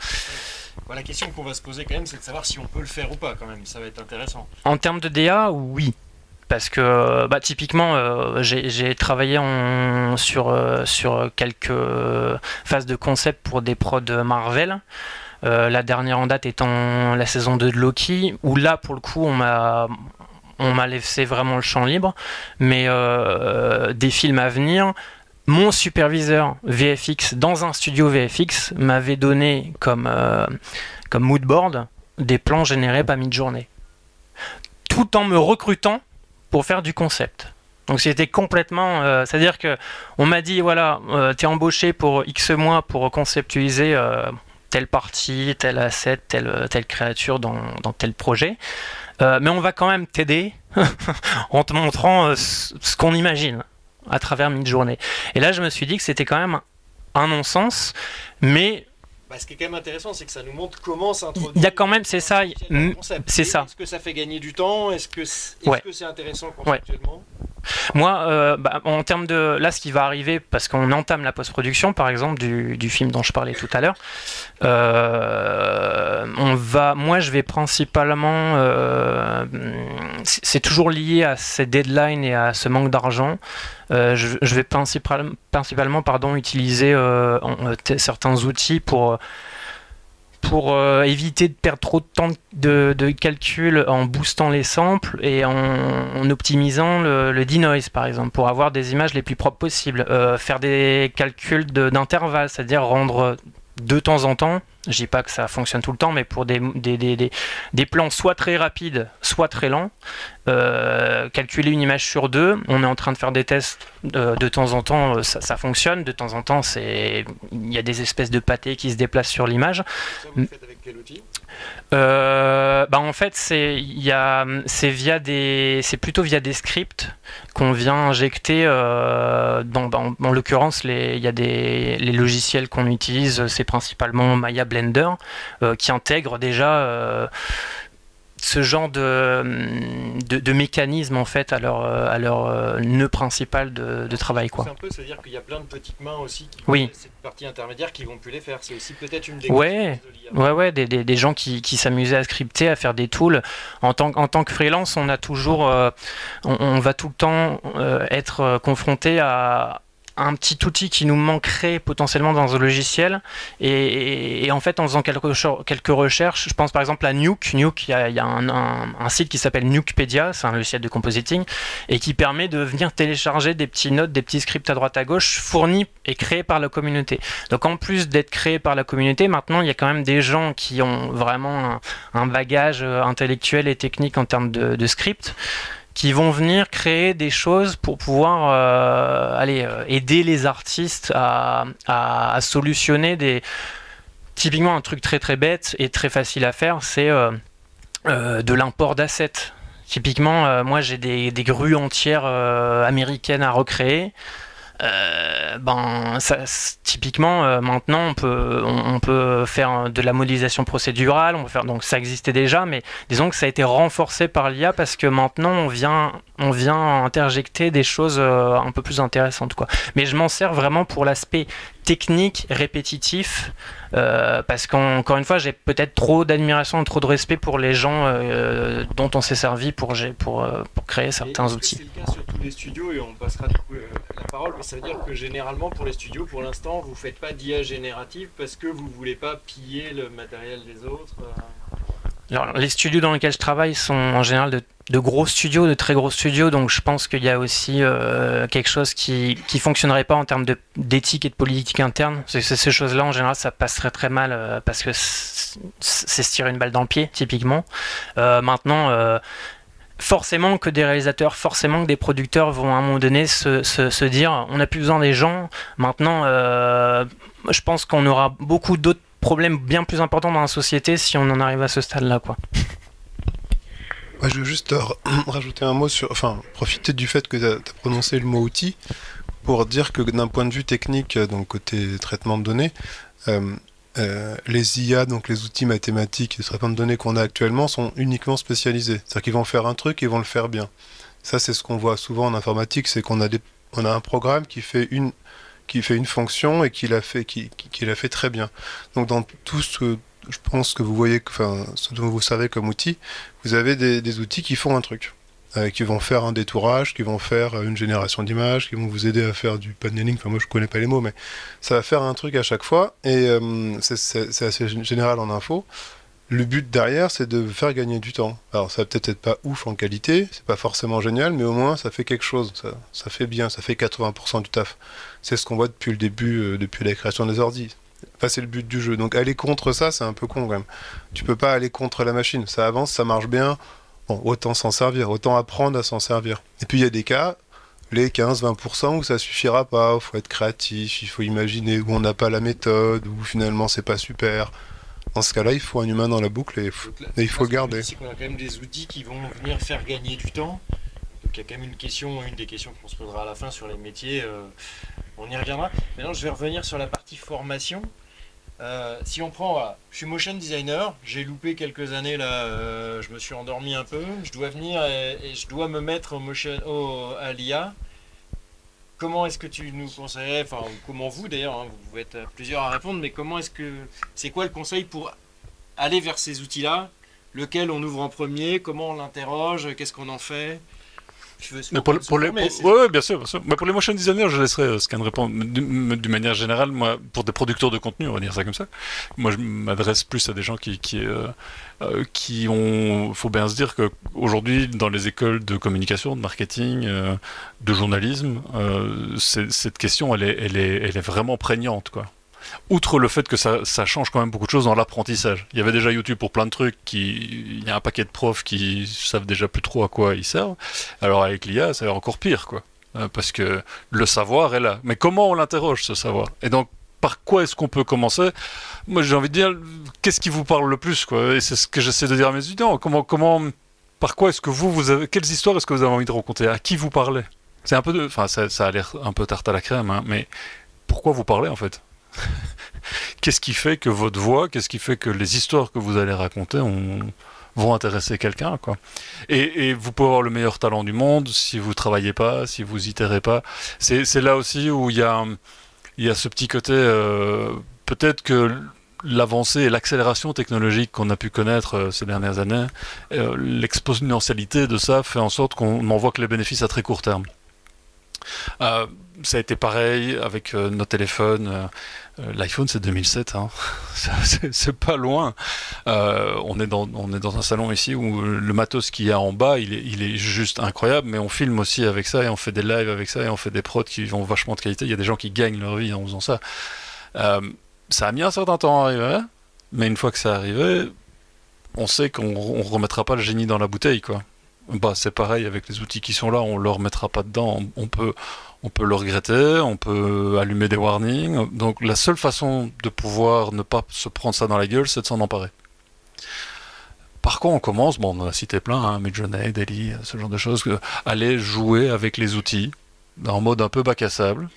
la question qu'on va se poser quand même, c'est de savoir si on peut le faire ou pas, quand même. Ça va être intéressant. En termes de DA, oui. Parce que bah, typiquement, euh, j'ai travaillé en, sur, euh, sur quelques phases de concept pour des prods Marvel. la dernière en date étant la saison 2 de Loki, où là, pour le coup, on m'a on m'a laissé vraiment le champ libre, mais des films à venir, mon superviseur VFX dans un studio VFX m'avait donné comme, comme moodboard des plans générés par mid-journée. Tout en me recrutant pour faire du concept. Donc c'était complètement, euh, c'est-à-dire que on m'a dit voilà, euh, tu es embauché pour X mois pour conceptualiser euh, telle partie, tel asset, telle, telle créature dans tel projet, mais on va quand même t'aider *laughs* en te montrant ce qu'on imagine à travers une journée. Et là je me suis dit que c'était quand même un non-sens, mais bah, ce qui est quand même intéressant, c'est que ça nous montre comment s'introduire. Il y a quand même, c'est ça, c'est ça. Est-ce que ça fait gagner du temps? Est-ce que c'est intéressant conceptuellement? Moi, euh, bah, en termes de là, ce qui va arriver, parce qu'on entame la post-production, par exemple, du, film dont je parlais tout à l'heure, euh, on va, moi, je vais principalement, euh, c'est toujours lié à ces deadlines et à ce manque d'argent. Je, vais principalement, pardon, utiliser certains outils pour pour euh, éviter de perdre trop de temps de, calcul en boostant les samples et en, optimisant le, le denoise par exemple pour avoir des images les plus propres possibles. Euh, faire des calculs d'intervalle, c'est-à-dire rendre de temps en temps je dis pas que ça fonctionne tout le temps, mais pour des, des, des, des plans soit très rapides, soit très lents, euh, calculer une image sur deux, on est en train de faire des tests de, de temps en temps, euh, ça, ça, fonctionne, de temps en temps, c'est il y a des espèces de pâtés qui se déplacent sur l'image. Vous faites avec quel outil? Euh, bah en fait c'est via des c'est plutôt via des scripts qu'on vient injecter euh, dans, en l'occurrence il y a des les logiciels qu'on utilise c'est principalement Maya Blender euh, qui intègre déjà ce genre de, de, mécanisme en fait à leur, à leur euh, nœud principal de, de travail. C'est un peu, c'est-à-dire qu'il y a plein de petites mains aussi qui oui. cette partie intermédiaire qui vont plus les faire. C'est aussi peut-être une des ouais, ouais, ouais, des, des, des, gens qui, qui s'amusaient à scripter, à faire des tools. En tant, en tant que freelance, on a toujours, euh, on, on, va tout le temps euh, être confronté à, un petit outil qui nous manquerait potentiellement dans un logiciel. Et, en fait, en faisant quelques, quelques, recherches, je pense par exemple à Nuke. Nuke, il y a, un, site qui s'appelle Nukepedia, c'est un logiciel de compositing, et qui permet de venir télécharger des petits notes, des petits scripts à droite à gauche, fournis et créés par la communauté. Donc en plus d'être créés par la communauté, maintenant, il y a quand même des gens qui ont vraiment un, bagage euh, intellectuel et technique en termes de, de qui vont venir créer des choses pour pouvoir euh, aller euh, aider les artistes à, à, solutionner des typiquement un truc très très bête et très facile à faire c'est euh, de l'import d'assets. Typiquement moi j'ai des, des, grues entières américaines à recréer euh, ben, ça, typiquement, euh, maintenant, on peut, on, peut faire de la modélisation procédurale, on peut faire, donc ça existait déjà, mais disons que ça a été renforcé par l'IA parce que maintenant, on vient, on vient interjecter des choses euh, un peu plus intéressantes. Quoi. Mais je m'en sers vraiment pour l'aspect technique, répétitif, euh, parce qu'encore une fois, j'ai peut-être trop d'admiration, trop de respect pour les gens euh, dont on s'est servi pour, pour, euh, pour créer certains outils. C'est le cas sur tous les studios et on passera du coup la parole, mais ça veut dire que généralement pour les studios, pour l'instant, vous faites pas d'IA générative parce que vous voulez pas piller le matériel des autres. Alors, les studios dans lesquels je travaille sont en général de de gros studios, de très gros studios, donc je pense qu'il y a aussi euh, quelque chose qui qui fonctionnerait pas en termes d'éthique et de politique interne. C'est ces choses-là en général ça passerait très mal euh, parce que c'est se tirer une balle dans le pied typiquement. Euh, maintenant. Forcément que des réalisateurs, forcément que des producteurs vont à un moment donné se, se, dire on n'a plus besoin des gens. Maintenant, je pense qu'on aura beaucoup d'autres problèmes bien plus importants dans la société si on en arrive à ce stade-là. quoi je veux juste *clears throat* rajouter un mot sur, enfin, profiter du fait que tu as, prononcé le mot outil pour dire que d'un point de vue technique, donc côté traitement de données, euh, euh, les IA, donc les outils mathématiques et traitement de données qu'on a actuellement, sont uniquement spécialisés. C'est-à-dire qu'ils vont faire un truc et ils vont le faire bien. Ça, c'est ce qu'on voit souvent en informatique, c'est qu'on a, a un programme qui fait une, qui fait une fonction et qui l'a fait, qui, qui, l'a fait très bien. Donc dans tout ce je pense que vous voyez, enfin, ce dont vous savez comme outil, vous avez des, outils qui font un truc. Euh, qui vont faire un détourage, qui vont faire une génération d'images, qui vont vous aider à faire du paneling. Enfin, moi, je connais pas les mots, mais ça va faire un truc à chaque fois. Et euh, c'est assez général en info. le but derrière, c'est de faire gagner du temps. Alors, ça va peut-être être pas ouf en qualité, c'est pas forcément génial, mais au moins, ça fait quelque chose. Ça, ça fait bien, ça fait 80% du taf. C'est ce qu'on voit depuis le début, euh, depuis la création des ordis. Enfin, c'est le but du jeu. Donc, aller contre ça, c'est un peu con quand même. Tu peux pas aller contre la machine. Ça avance, ça marche bien. Bon, autant s'en servir, autant apprendre à s'en servir. Et puis, il y a des cas, les 15-20% où ça suffira pas. Il faut être créatif, il faut imaginer où on n'a pas la méthode, où finalement, c'est pas super. Dans ce cas-là, il faut un humain dans la boucle et, Donc là, et il faut le garder. C'est qu'on a quand même des outils qui vont venir faire gagner du temps. Il y a quand même une question, une des questions qu'on se posera à la fin sur les métiers. euh, on y reviendra. Maintenant, je vais revenir sur la partie formation. Euh, si on prend, je suis motion designer, j'ai loupé quelques années là, euh, je me suis endormi un peu. Je dois venir et, je dois me mettre au motion, au, à l'IA. Comment est-ce que tu nous conseillerais, enfin comment vous d'ailleurs, hein, vous êtes plusieurs à répondre, mais comment est-ce que c'est quoi le conseil pour aller vers ces outils-là? Lequel on ouvre en premier? Comment on l'interroge? Qu'est-ce qu'on en fait? Je veux Mais pour, pour les, mais pour- ouais, bien sûr, bien sûr. Mais pour les motion designers, je laisserai euh, Scan répondre. D'une manière générale, moi, pour des producteurs de contenu, on va dire ça comme ça, moi, je m'adresse plus à des gens qui, qui, euh, euh, qui ont. faut bien se dire qu'aujourd'hui, dans les écoles de communication, de marketing, euh, de journalisme, euh, cette question, elle est, elle, est, elle est vraiment prégnante, quoi. Outre le fait que ça, ça change quand même beaucoup de choses dans l'apprentissage. Il y avait déjà YouTube pour plein de trucs, qui, il y a un paquet de profs qui savent déjà plus trop à quoi ils servent. Alors avec l'IA, c'est encore pire, quoi. Euh, Parce que le savoir est là. Mais comment on l'interroge, ce savoir? Et donc, par quoi est-ce qu'on peut commencer? Moi, j'ai envie de dire, qu'est-ce qui vous parle le plus, quoi? Et c'est ce que j'essaie de dire à mes étudiants. Comment, comment, par quoi est-ce que vous, vous avez, quelles histoires est-ce que vous avez envie de raconter? À qui vous parlez? C'est un peu de, enfin, ça, ça a l'air un peu tarte à la crème, hein, mais pourquoi vous parlez en fait? *laughs* Qu'est-ce qui fait que votre voix, qu'est-ce qui fait que les histoires que vous allez raconter ont- vont intéresser quelqu'un, quoi? Et, vous pouvez avoir le meilleur talent du monde si vous travaillez pas, si vous itérez pas. C'est là aussi où il y a, il y a ce petit côté. euh, Peut-être que l'avancée et l'accélération technologique qu'on a pu connaître euh, ces dernières années, euh, l'exponentialité de ça fait en sorte qu'on n'en voit que les bénéfices à très court terme. Ça a été pareil avec euh, nos téléphones. euh, euh, L'iPhone, c'est 2007. Hein. *laughs* C'est pas loin. On, est dans, on est dans un salon ici où le matos qu'il y a en bas, il est, il est juste incroyable, mais on filme aussi avec ça et on fait des lives avec ça et on fait des prods qui ont vachement de qualité. Il y a des gens qui gagnent leur vie en faisant ça. Ça a mis un certain temps à arriver, mais une fois que ça arrivé, on sait qu'on on remettra pas le génie dans la bouteille, quoi. Bah, c'est pareil avec les outils qui sont là, on le remettra pas dedans. On peut, on peut le regretter, on peut allumer des warnings. Donc la seule façon de pouvoir ne pas se prendre ça dans la gueule, c'est de s'en emparer. Par quoi on commence Bon, on a cité plein, hein, Midjourney, Dali, ce genre de choses. aller jouer avec les outils en mode un peu bac à sable.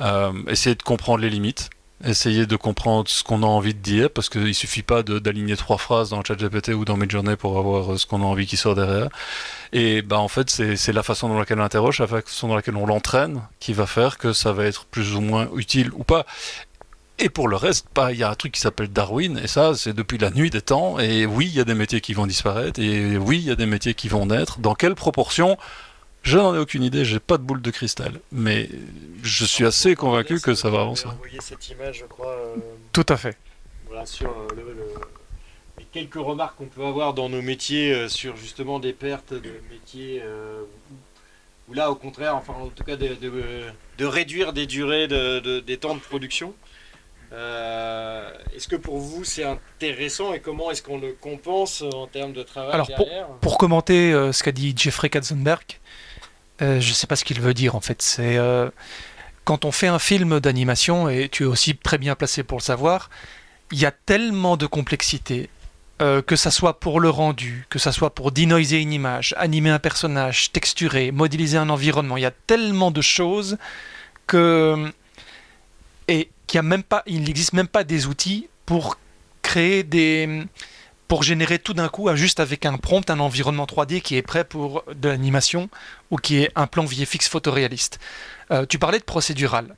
Euh, essayer de comprendre les limites. Essayer de comprendre ce qu'on a envie de dire, parce qu'il suffit pas d'aligner trois phrases dans ChatGPT ou dans Midjourney pour avoir euh, ce qu'on a envie qui sort derrière. Et bah en fait, c'est la façon dans laquelle on l'interroge, la façon dans laquelle on l'entraîne, qui va faire que ça va être plus ou moins utile ou pas. Et pour le reste, bah, il y a un truc qui s'appelle Darwin, et ça, c'est depuis la nuit des temps. Et oui, il y a des métiers qui vont disparaître, et oui, il y a des métiers qui vont naître. Dans quelle proportion Je n'en ai aucune idée, j'ai pas de boule de cristal. Mais je suis assez convaincu que ça va avancer. cette image, je crois, euh, Tout à fait. voilà, sur euh, le- le- les quelques remarques qu'on peut avoir dans nos métiers euh, sur justement des pertes de métiers euh, où là, au contraire, enfin, en tout cas, de, de- de réduire des durées, de, de- des temps de production. Euh, est-ce que pour vous c'est intéressant et comment est-ce qu'on le compense en termes de travail Alors, derrière? Pour commenter euh, ce qu'a dit Jeffrey Katzenberg, euh, je ne sais pas ce qu'il veut dire en fait. C'est euh, quand on fait un film d'animation, et tu es aussi très bien placé pour le savoir, il y a tellement de complexité. euh, que ça soit pour le rendu, que ça soit pour denoiser une image, animer un personnage, texturer, modéliser un environnement, il y a tellement de choses que qu'il n'existe même pas des outils pour créer des pour générer tout d'un coup, juste avec un prompt, un environnement 3D qui est prêt pour de l'animation ou qui est un plan VFX photoréaliste. Euh, tu parlais de procédural.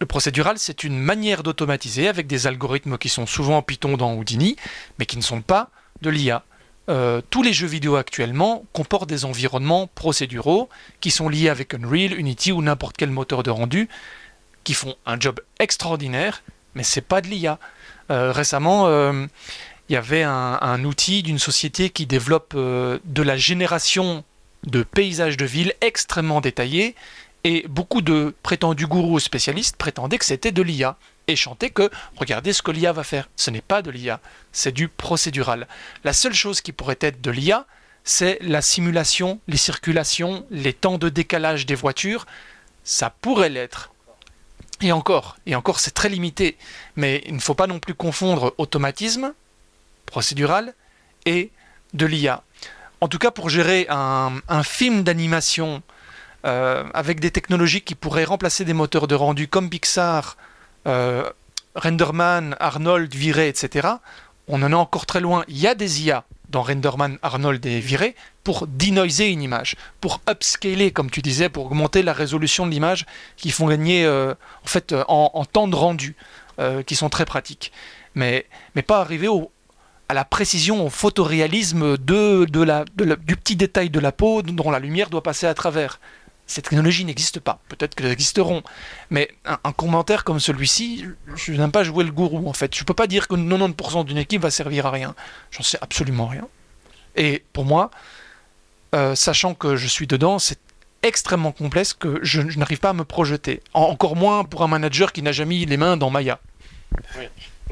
Le procédural, c'est une manière d'automatiser avec des algorithmes qui sont souvent en Python dans Houdini, mais qui ne sont pas de l'IA. Euh, tous les jeux vidéo actuellement comportent des environnements procéduraux qui sont liés avec Unreal, Unity ou n'importe quel moteur de rendu, qui font un job extraordinaire, mais c'est pas de l'IA. Euh, récemment, euh, il y avait un, outil d'une société qui développe euh, de la génération de paysages de ville extrêmement détaillés, et beaucoup de prétendus gourous spécialistes prétendaient que c'était de l'IA et chantaient que regardez ce que l'IA va faire. Ce n'est pas de l'IA, c'est du procédural. La seule chose qui pourrait être de l'IA, c'est la simulation, les circulations, les temps de décalage des voitures. Ça pourrait l'être. Et encore, et encore c'est très limité, mais il ne faut pas non plus confondre automatisme, procédural, et de l'IA. En tout cas, pour gérer un, film d'animation euh, avec des technologies qui pourraient remplacer des moteurs de rendu comme Pixar, euh, Renderman, Arnold, Viré, etc., on en est encore très loin. Il y a des IA dans Renderman, Arnold et Viré pour denoiser une image, pour upscaler, comme tu disais, pour augmenter la résolution de l'image, qui font gagner euh, en fait en, temps de rendu, qui sont très pratiques. Mais, mais pas arriver au, à la précision, au photoréalisme du petit détail de la peau dont la lumière doit passer à travers. Cette technologie n'existe pas. Peut-être qu'elles existeront. Mais un, commentaire comme celui-ci, je n'aime pas jouer le gourou en fait. Je ne peux pas dire que 90% d'une équipe va servir à rien. J'en sais absolument rien. Et pour moi, euh, sachant que je suis dedans, c'est extrêmement complexe que je, n'arrive pas à me projeter. encore moins pour un manager qui n'a jamais mis les mains dans Maya. Oui.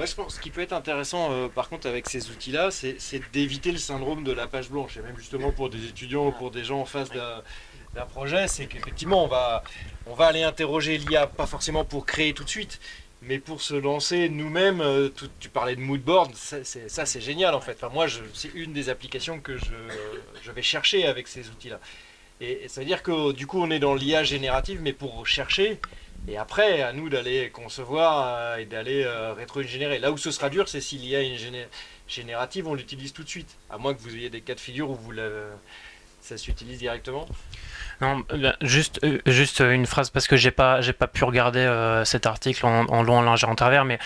Je pense ce qui peut être intéressant, euh, par contre, avec ces outils-là, c'est d'éviter le syndrome de la page blanche. Et même justement pour des étudiants ou pour des gens en face d'un projet, c'est qu'effectivement, on va, on va aller interroger l'IA, pas forcément pour créer tout de suite, mais pour se lancer nous-mêmes. Euh, tu parlais de moodboard, ça c'est génial en fait. Enfin, moi, c'est une des applications que je, je vais chercher avec ces outils-là. Et, ça veut dire que du coup, on est dans l'IA générative, mais pour chercher. Et après, à nous d'aller concevoir euh, et d'aller euh, rétro-ingénérer. Là où ce sera dur, c'est si l'IA est générative, on l'utilise tout de suite. À moins que vous ayez des cas de figure où ça s'utilise directement. Non, juste, euh, juste une phrase parce que j'ai pas, pas pu regarder cet article en, en long, en large et en travers, mais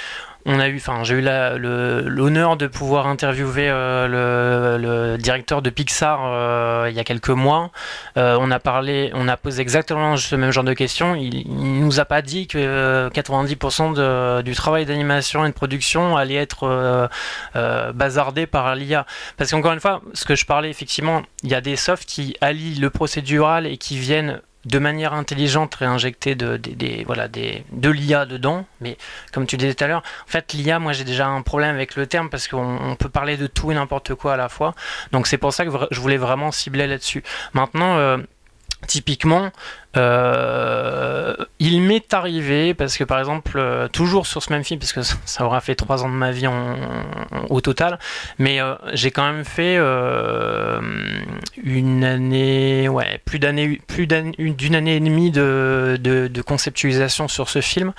on a eu, enfin, j'ai eu l'honneur de pouvoir interviewer euh, le, directeur de Pixar euh, il y a quelques mois. Euh, on a parlé, on a posé exactement ce même genre de questions. Il, ne nous a pas dit que 90% du travail d'animation et de production allait être bazardé par l'IA. Parce qu'encore une fois, ce que je parlais effectivement, il y a des softs qui allient le procédural et qui viennent de manière intelligente réinjecter de, voilà, de l'IA dedans. Mais comme tu disais tout à l'heure, en fait, l'IA, moi j'ai déjà un problème avec le terme parce qu'on peut parler de tout et n'importe quoi à la fois. Donc c'est pour ça que je voulais vraiment cibler là-dessus. Maintenant, euh, typiquement, euh, il m'est arrivé, parce que par exemple, euh, toujours sur ce même film, parce que ça aura fait trois ans de ma vie au total, mais euh, j'ai quand même fait une année, ouais, plus d'année, plus d'une année et demie de, de, conceptualisation sur ce film,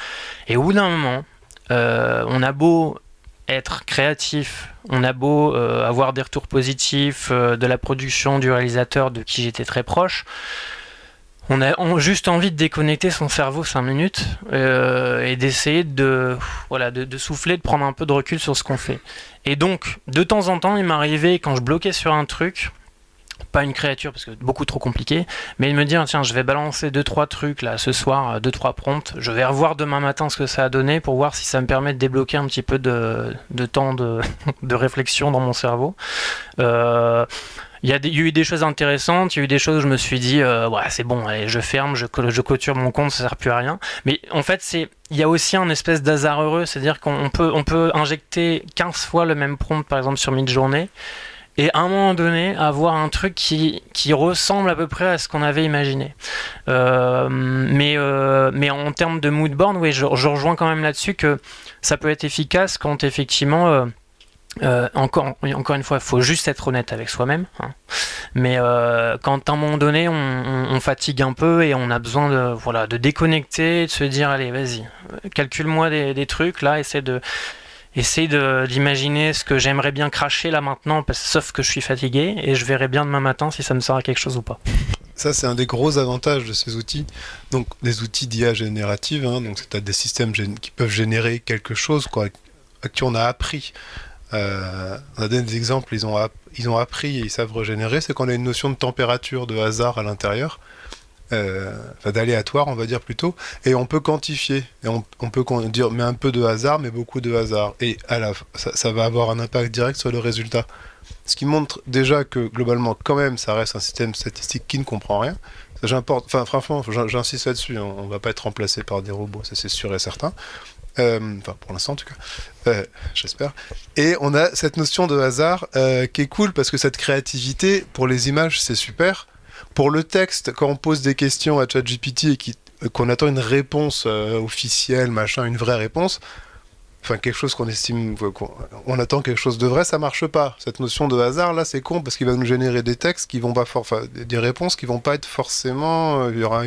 et au bout d'un moment, on a beau être créatif, on a beau avoir des retours positifs de la production, du réalisateur de qui j'étais très proche, on a juste envie de déconnecter son cerveau 5 minutes euh, et d'essayer de, de, souffler, de prendre un peu de recul sur ce qu'on fait. Et donc, de temps en temps, il m'arrivait quand je bloquais sur un truc, pas une créature parce que beaucoup trop compliqué, mais de me dire tiens, je vais balancer deux trois trucs là ce soir, deux trois prompts, je vais revoir demain matin ce que ça a donné pour voir si ça me permet de débloquer un petit peu de, temps de, *laughs* de réflexion dans mon cerveau. Euh, il y, a eu des choses intéressantes, il y a eu des choses où je me suis dit, euh, ouais, c'est bon, allez, je ferme, je, je clôture mon compte, ça sert plus à rien. Mais en fait, c'est, il y a aussi un espèce d'hasard heureux, c'est-à-dire qu'on peut, on peut injecter 15 fois le même prompt, par exemple, sur mid-journée, et à un moment donné, avoir un truc qui, qui ressemble à peu près à ce qu'on avait imaginé. Euh, mais, euh, mais en termes de mood board, oui, je, rejoins quand même là-dessus que ça peut être efficace quand effectivement euh, encore, encore une fois, il faut juste être honnête avec soi-même. Hein. Mais quand à un moment donné, on, fatigue un peu et on a besoin de, voilà, de déconnecter, de se dire allez, vas-y, calcule-moi des, trucs là, essaie de, essaie d'imaginer ce que j'aimerais bien cracher là maintenant, parce, sauf que je suis fatigué et je verrai bien demain matin si ça me sert à quelque chose ou pas. Ça, c'est un des gros avantages de ces outils. Donc, des outils d'IA générative, hein, donc c'est des systèmes qui peuvent générer quelque chose, quoi, à qui on a appris euh, on a donné des exemples, ils ont, ils ont appris et ils savent régénérer, c'est qu'on a une notion de température, de hasard à l'intérieur. Euh, enfin d'aléatoire, on va dire plutôt, et on peut quantifier, et on, peut dire mais un peu de hasard, mais beaucoup de hasard, et à la, ça, ça va avoir un impact direct sur le résultat. Ce qui montre déjà que globalement, quand même, ça reste un système statistique qui ne comprend rien. J'importe, enfin, franchement, j'insiste là-dessus. Hein. on va pas être remplacé par des robots, ça c'est sûr et certain. Euh, pour l'instant en tout cas, euh, j'espère. Et on a cette notion de hasard qui est cool parce que cette créativité pour les images, c'est super. Pour le texte, quand on pose des questions à ChatGPT et qu'on attend une réponse officielle, machin, une vraie réponse, enfin quelque chose qu'on estime, on attend quelque chose de vrai, ça marche pas. Cette notion de hasard là, c'est con parce qu'il va nous générer des textes qui vont pas, enfin des réponses qui vont pas être forcément, euh, il y aura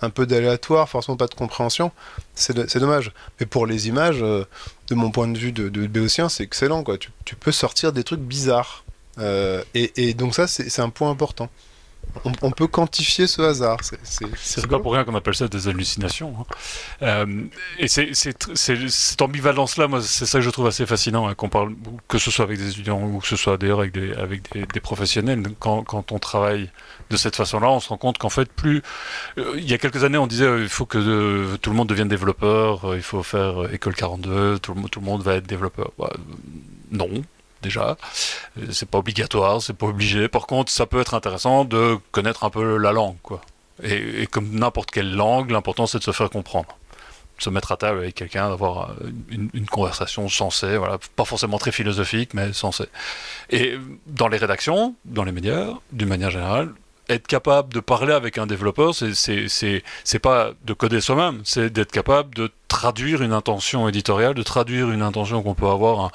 un peu d'aléatoire, forcément pas de compréhension. C'est dommage. Mais pour les images, euh, de mon point de vue de, de béotien, c'est excellent. Tu, peux sortir des trucs bizarres. Euh, et donc ça, c'est un point important on, peut quantifier ce hasard. C'est pas pour rien qu'on appelle ça des hallucinations. Hein. Euh, et c'est cette ambivalence-là, moi, c'est ça que je trouve assez fascinant, hein, qu'on parle, que ce soit avec des étudiants ou que ce soit d'ailleurs avec, des, avec des, professionnels. Quand, quand, on travaille de cette façon-là, on se rend compte qu'en fait, plus. Euh, il y a quelques années, on disait euh, il faut que tout le monde devienne développeur, il faut faire école 42, tout le, tout le monde va être développeur. Bah, non, déjà. Euh, c'est pas obligatoire, c'est pas obligé. Par contre, ça peut être intéressant de connaître un peu la langue, quoi. Et, comme n'importe quelle langue, l'important c'est de se faire comprendre. Se mettre à table avec quelqu'un, d'avoir euh, une, conversation sensée, voilà, pas forcément très philosophique, mais sensée. Et dans les rédactions, dans les médias, d'une manière générale, être capable de parler avec un développeur, c'est pas de coder soi-même, c'est d'être capable de traduire une intention éditoriale, de traduire une intention qu'on peut avoir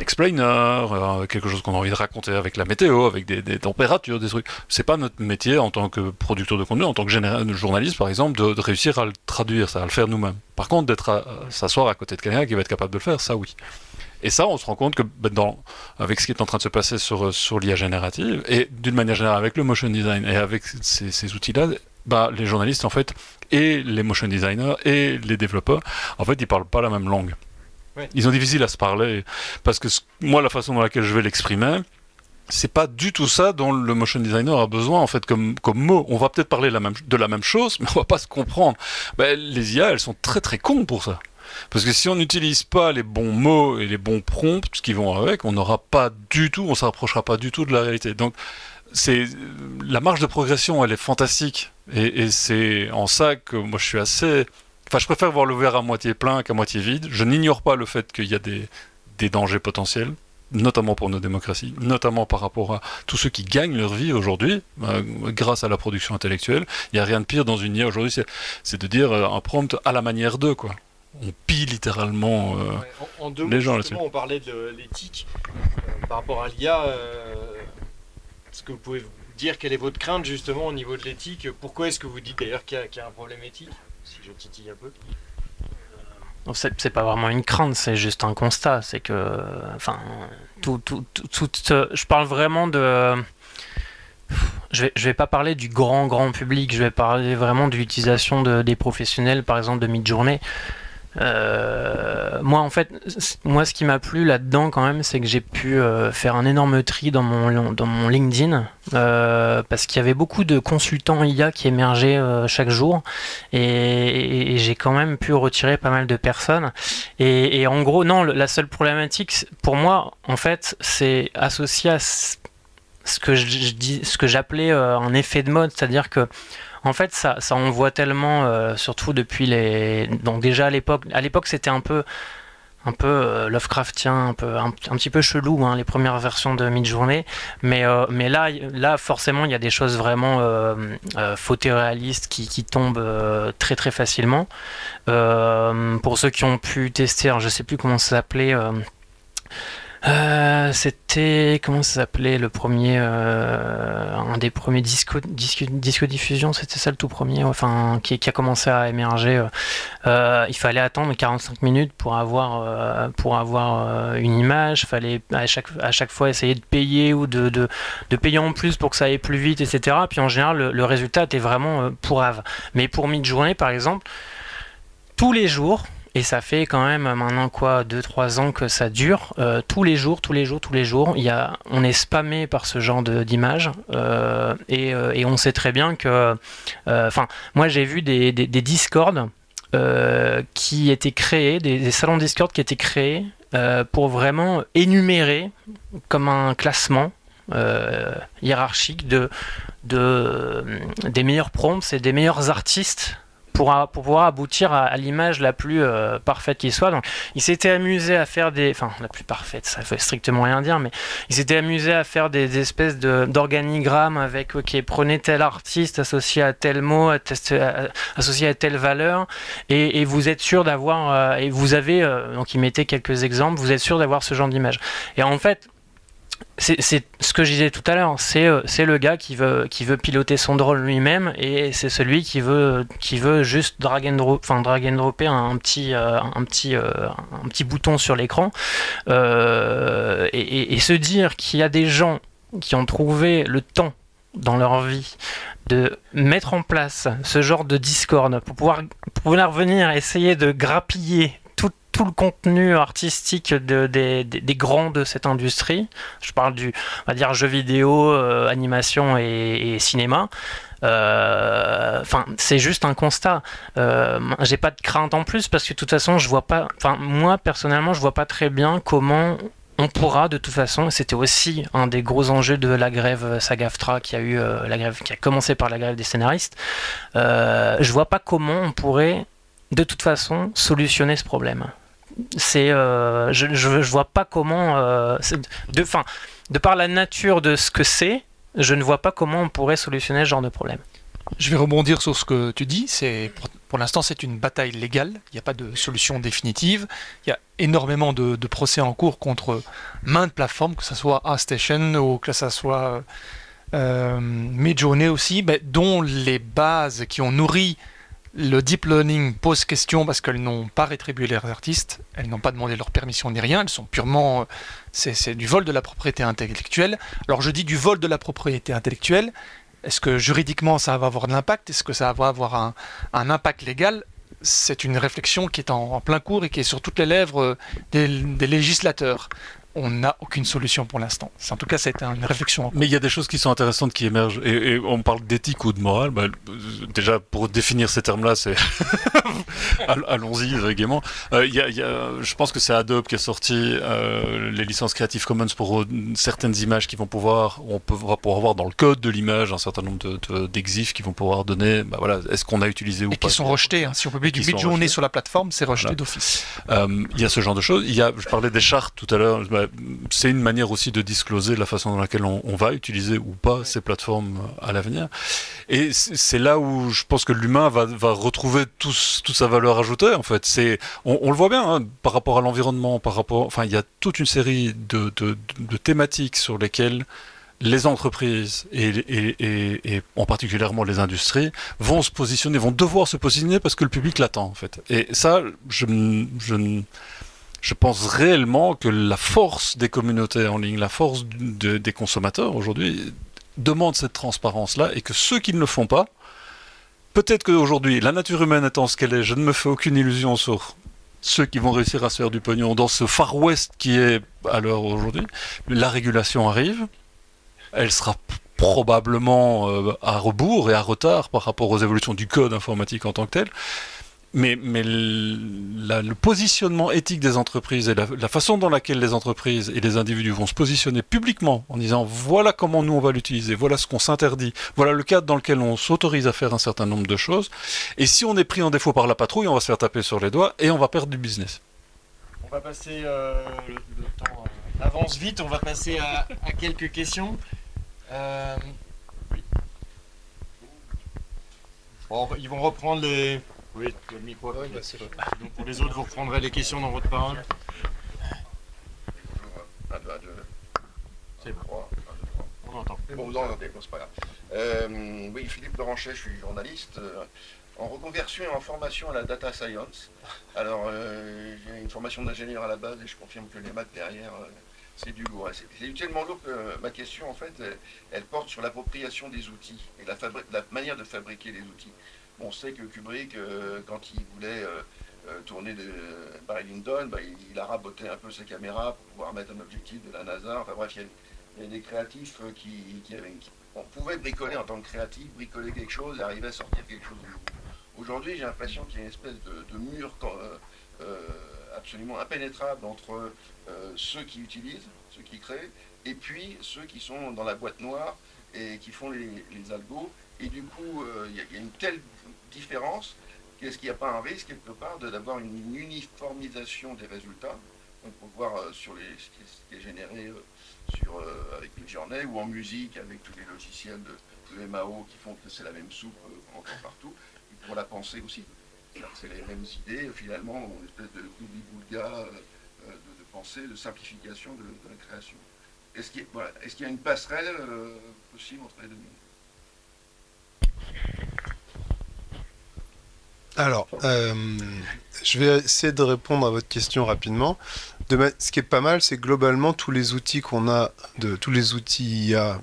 explainer, euh, quelque chose qu'on a envie de raconter avec la météo, avec des, températures, des trucs. C'est pas notre métier en tant que producteur de contenu, en tant que journaliste par exemple, de, réussir à le traduire, ça, à le faire nous-mêmes. Par contre, d'être s'asseoir à côté de quelqu'un qui va être capable de le faire, ça oui. Et ça, on se rend compte que ben, dans, avec ce qui est en train de se passer sur, sur l'IA générative, et d'une manière générale avec le motion design et avec ces, ces outils-là, bah, les journalistes en fait, et les motion designers et les développeurs, en fait, ils parlent pas la même langue. Ils sont difficiles à se parler parce que moi, la façon dans laquelle je vais l'exprimer, c'est pas du tout ça dont le motion designer a besoin en fait comme, comme mot. On va peut-être parler de la même chose, *laughs* mais on va pas se comprendre. Ben, les IA, elles sont très très cons pour ça. Parce que si on n'utilise pas les bons mots et les bons prompts qui vont avec, on n'aura pas du tout, on s'approchera pas du tout de la réalité. Donc, c'est la marge de progression, elle est fantastique, et c'est en ça que moi je suis assez Enfin, je préfère voir le verre à moitié plein qu'à moitié vide. Je n'ignore pas le fait qu'il y a des, dangers potentiels, notamment pour nos démocraties, notamment par rapport à tous ceux qui gagnent leur vie aujourd'hui euh, grâce à la production intellectuelle. Il n'y a rien de pire dans une IA aujourd'hui, c'est de dire euh, un prompt à la manière d'eux, quoi. On pille littéralement euh, en, deux les gens là-dessus. On parlait de l'éthique par rapport à l'IA. Est-ce que vous pouvez dire quelle est votre crainte justement au niveau de l'éthique? Pourquoi est-ce que vous dites d'ailleurs qu'il y, a un problème éthique? Je titille un peu. C'est pas vraiment une crainte, c'est juste un constat. C'est que, enfin, tout, tout, tout, je parle vraiment de. Je vais, je vais pas parler du grand grand public, je vais parler vraiment de l'utilisation de, des professionnels, par exemple de mid-journée. Euh, moi, en fait, moi, ce qui m'a plu là-dedans, quand même, c'est que j'ai pu euh, faire un énorme tri dans mon, dans mon LinkedIn, euh, parce qu'il y avait beaucoup de consultants IA qui émergeaient chaque jour, et, j'ai quand même pu retirer pas mal de personnes. Et, en gros, non, la seule problématique, pour moi, en fait, c'est associé à ce que je, ce que j'appelais un effet de mode, c'est-à-dire que en fait, ça, ça on voit tellement, euh, surtout depuis les. Donc, déjà à l'époque, à l'époque, c'était un peu un peu euh, Lovecraftien, un, peu, un, petit peu chelou, hein, les premières versions de Midjourney. Mais, euh, mais là, forcément, il y a des choses vraiment euh, photoréalistes qui, qui tombent très très facilement. pour ceux qui ont pu tester, je sais plus comment ça s'appelait. Euh, c'était comment ça s'appelait le premier, euh, un des premiers disco, disco, diffusion, c'était ça le tout premier, enfin qui, a commencé à émerger. Euh, il fallait attendre 45 minutes pour avoir pour avoir une image. Fallait à chaque à chaque fois essayer de payer ou de, de, payer en plus pour que ça aille plus vite, etc. Puis en général le, résultat était vraiment pourrave. Mais pour Midjourney par exemple, tous les jours et ça fait quand même maintenant quoi 2-3 ans que ça dure. Euh, tous les jours, tous les jours, tous les jours, on est spammé par ce genre d'images euh, et, et, on sait très bien que, enfin, moi j'ai vu des, des, qui étaient créés, des, salons Discord qui étaient créés pour vraiment énumérer comme un classement hiérarchique de, de, des meilleurs prompts et des meilleurs artistes pour, pour pouvoir aboutir à, l'image la plus euh, parfaite qui soit. Donc, il s'était amusé à faire des. Enfin, la plus parfaite, ça veut strictement rien dire, mais il s'était amusé à faire des, espèces d'organigrammes avec, ok, prenez tel artiste associé à tel mot, associé à telle valeur, et, vous êtes sûr d'avoir. Euh, et vous avez. Euh, donc, il mettait quelques exemples, vous êtes sûr d'avoir ce genre d'image. Et en fait, c'est ce que je disais tout à l'heure, c'est euh, le gars qui veut, qui veut piloter son drone lui-même et c'est celui qui veut, qui veut juste drag and, drop, drag and dropper un, petit, euh, un, petit, euh, un petit bouton sur l'écran. Et, se dire qu'il y a des gens qui ont trouvé le temps dans leur vie de mettre en place ce genre de Discord pour pouvoir, pour pouvoir venir essayer de grappiller tout le contenu artistique de, des, grands de cette industrie. Je parle du, on va dire, vidéo, euh, animation et, cinéma. Euh, enfin, c'est juste un constat. Euh, j'ai pas de crainte en plus parce que de toute façon, je vois pas. Enfin, moi personnellement, je vois pas très bien comment on pourra de toute façon. C'était aussi un des gros enjeux de la grève SAGAFTRA qui a eu la grève qui a commencé par la grève des scénaristes. je vois pas comment on pourrait de toute façon solutionner ce problème c'est euh, je, je, vois pas comment euh, de fin de par la nature de ce que c'est je ne vois pas comment on pourrait solutionner ce genre de problème. Je vais rebondir sur ce que tu dis c'est pour, l'instant c'est une bataille légale il n'y a pas de solution définitive il y a énormément de, procès en cours contre maintes plateformes que ce soit A-Station ou que ce soit euh, Midjourney aussi dont les bases qui ont nourri le deep learning pose question parce qu'elles n'ont pas rétribué leurs artistes, elles n'ont pas demandé leur permission ni rien, elles sont purement... Euh, c'est du vol de la propriété intellectuelle. Alors je dis du vol de la propriété intellectuelle, est-ce que juridiquement ça va avoir de l'impact Est-ce que ça va avoir un, impact légal? C'est une réflexion qui est en, plein cours et qui est sur toutes les lèvres euh, des législateurs on n'a aucune solution pour l'instant. En tout cas, c'est une réflexion. Mais il y a des choses qui sont intéressantes qui émergent. Et, on parle d'éthique ou de morale. Bah, déjà, pour définir ces termes-là, c'est. *laughs* Allons-y gaiement. Euh, y a, je pense que c'est Adobe qui a sorti euh, les licences Creative Commons pour euh, certaines images qui vont pouvoir. On peut, va pouvoir avoir dans le code de l'image un certain nombre d'exifs de, qui vont pouvoir donner. Bah, voilà, est-ce qu'on a utilisé ou et pas. qui sont rejetés. Hein. Si on publie du mid-journée sur la plateforme, c'est rejeté d'office. Il y a ce genre de choses. Il y a, je parlais des chartes tout à l'heure. Bah, c'est une manière aussi de discloser la façon dans laquelle on, va utiliser ou pas ces plateformes à l'avenir. Et c'est là où je pense que l'humain va, retrouver toute sa valeur ajoutée. En fait, c'est on, le voit bien hein, par rapport à l'environnement, par rapport. Enfin, il y a toute une série de, thématiques sur lesquelles les entreprises et, en particulièrement les industries vont se positionner, vont devoir se positionner parce que le public l'attend en fait. Et ça, je, je, je pense réellement que la force des communautés en ligne, la force des consommateurs aujourd'hui demande cette transparence-là et que ceux qui ne le font pas, peut-être qu'aujourd'hui, la nature humaine étant ce qu'elle est, je ne me fais aucune illusion sur ceux qui vont réussir à se faire du pognon dans ce Far West qui est à l'heure aujourd'hui. La régulation arrive, elle sera probablement euh, à rebours et à retard par rapport aux évolutions du code informatique en tant que tel mais, le positionnement éthique des entreprises et la, façon dans laquelle les entreprises et les individus vont se positionner publiquement en disant voilà comment nous on va l'utiliser, voilà ce qu'on s'interdit, voilà le cadre dans lequel on s'autorise à faire un certain nombre de choses. Et si on est pris en défaut par la patrouille, on va se faire taper sur les doigts et on va perdre du business. On va passer, euh, le, temps euh, avance vite, on va passer à, quelques questions. Euh, ils vont reprendre les, oui, le micro. Ouais, bah, Donc pour les autres, vous reprendrez les questions dans votre parole. C'est bon. On entend. Bon, vous entendez, bon, c'est pas grave. Euh, oui, Philippe Leranchet, je suis journaliste. Euh, en reconversion et en formation à la data science. Alors, euh, j'ai une formation d'ingénieur à la base et je confirme que les maths derrière, c'est du lourd. C'est tellement lourd que ma question, en fait, elle, porte sur l'appropriation des outils et la manière de fabriquer les outils on sait que Kubrick, euh, quand il voulait euh, tourné de Barry Lyndon, bah, il, a raboté un peu sa caméra pour pouvoir mettre un objectif de la NASA. Enfin bref, il y a, des créatifs qui, qui, on pouvait bricoler en tant que créatif, bricoler quelque chose et arriver à sortir quelque chose. Aujourd'hui, j'ai l'impression qu'il y a une espèce de, mur absolument impénétrable entre ceux qui utilisent, ceux qui créent, et puis ceux qui sont dans la boîte noire et qui font les, algos. Et du coup, euh, il y, a une telle différence qu'est-ce qu'il n'y a pas un risque quelque part d'avoir une uniformisation des résultats On peut voir euh, sur les, ce, qui est, généré euh, sur, avec Midjourney ou en musique avec tous les logiciels de, MAO qui font que c'est la même soupe encore partout. Pour la pensée aussi. C'est les mêmes idées, finalement, une espèce de boulga de, de, pensée, de simplification de la création. Est-ce qu'il y, a une passerelle euh, possible entre les deux Alors, euh, je vais essayer de répondre à votre question rapidement. ce qui est pas mal, c'est globalement tous les outils qu'on a, de tous les outils IA,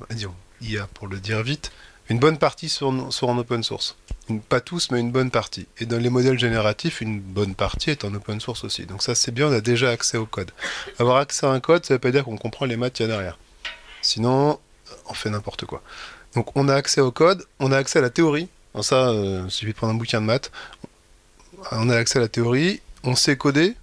IA pour le dire vite, une bonne partie sont, sont en open source pas tous, mais une bonne partie. Et dans les modèles génératifs, une bonne partie est en open source aussi. Donc ça c'est bien, on a déjà accès au code. Avoir accès à un code, ça veut pas dire qu'on comprend les maths qu'il y a derrière. Sinon, on fait n'importe quoi. Donc on a accès au code, on a accès à la théorie. ça, euh, il suffit de prendre un bouquin de maths. On a accès à la théorie, on sait coder,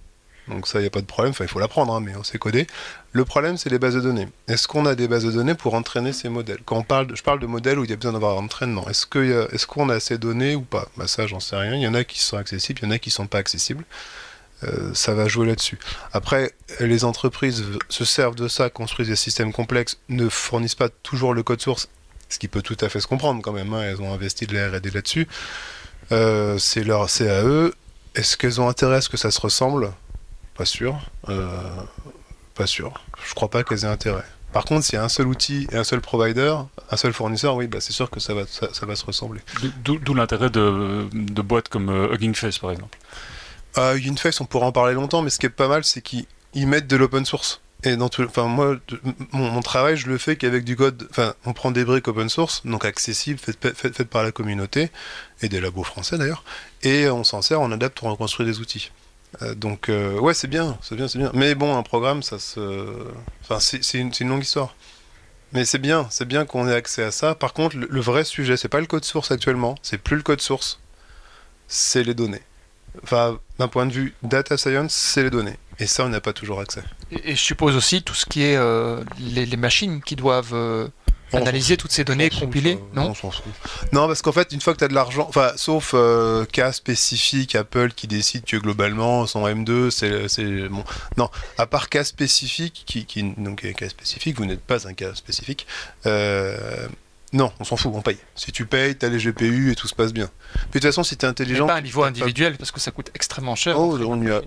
donc ça, il n'y a pas de problème, enfin, il faut l'apprendre, hein, mais on sait coder. Le problème, c'est les bases de données. Est-ce qu'on a des bases de données pour entraîner ces modèles? Quand on parle, je parle de modèles où il y a besoin d'avoir un entraînement. Est-ce qu'on a de données ou pas? Bah, Ça, j'en sais rien. Il y en a qui sont accessibles, il y en a qui ne sont pas accessibles. Euh, ça va jouer là-dessus. Après, les entreprises se servent de ça, construisent des systèmes complexes, ne fournissent pas toujours le code source, ce qui peut tout à fait se comprendre quand même. Hein. elles ont investi de la R&D là-dessus. Euh, c'est leur, c'est à eux. Est-ce qu'elles ont intérêt à ce que ça se ressemble? Pas sûr. Euh, pas sûr. Je crois pas qu'elles aient intérêt. Par contre, s'il y a un seul outil et un seul provider, un seul fournisseur, oui, bah, c'est sûr que ça va, ça, va se ressembler. D'où l'intérêt de, de, boîtes comme euh, Hugging Face, par exemple. Euh, Hugging Face, on pourra en parler longtemps, mais ce qui est pas mal, c'est qu'ils mettent de l'open source. Et dans tout, enfin moi, mon, travail, je le fais qu'avec du code. Enfin, on prend des briques open source, donc accessibles, faites, faites par la communauté et des labos français d'ailleurs, et on s'en sert, on adapte, on reconstruit des outils. Euh, donc euh, ouais c'est bien, c'est bien, c'est bien. Mais bon un programme ça se, enfin c'est une, une, longue histoire. Mais c'est bien, c'est bien qu'on ait accès à ça. Par contre le, vrai sujet c'est pas le code source actuellement, c'est plus le code source, c'est les données. Enfin d'un point de vue data science c'est les données. Et ça on n'a pas toujours accès. Et, je suppose aussi tout ce qui est euh, les, les, machines qui doivent analyser toutes ces données, compiler Non, non, parce qu'en fait, une fois que tu as de l'argent, enfin, sauf euh, cas spécifique, Apple qui décide que globalement, son M2, c'est. Bon. Non, à part cas spécifique, qui, qui donc cas spécifique, vous n'êtes pas un cas spécifique. Euh, non, on s'en fout, on paye. Si tu payes, tu as les GPU et tout se passe bien. Puis de toute façon, si tu es intelligent. pas à niveau individuel, parce que ça coûte extrêmement cher. Oh, on y a...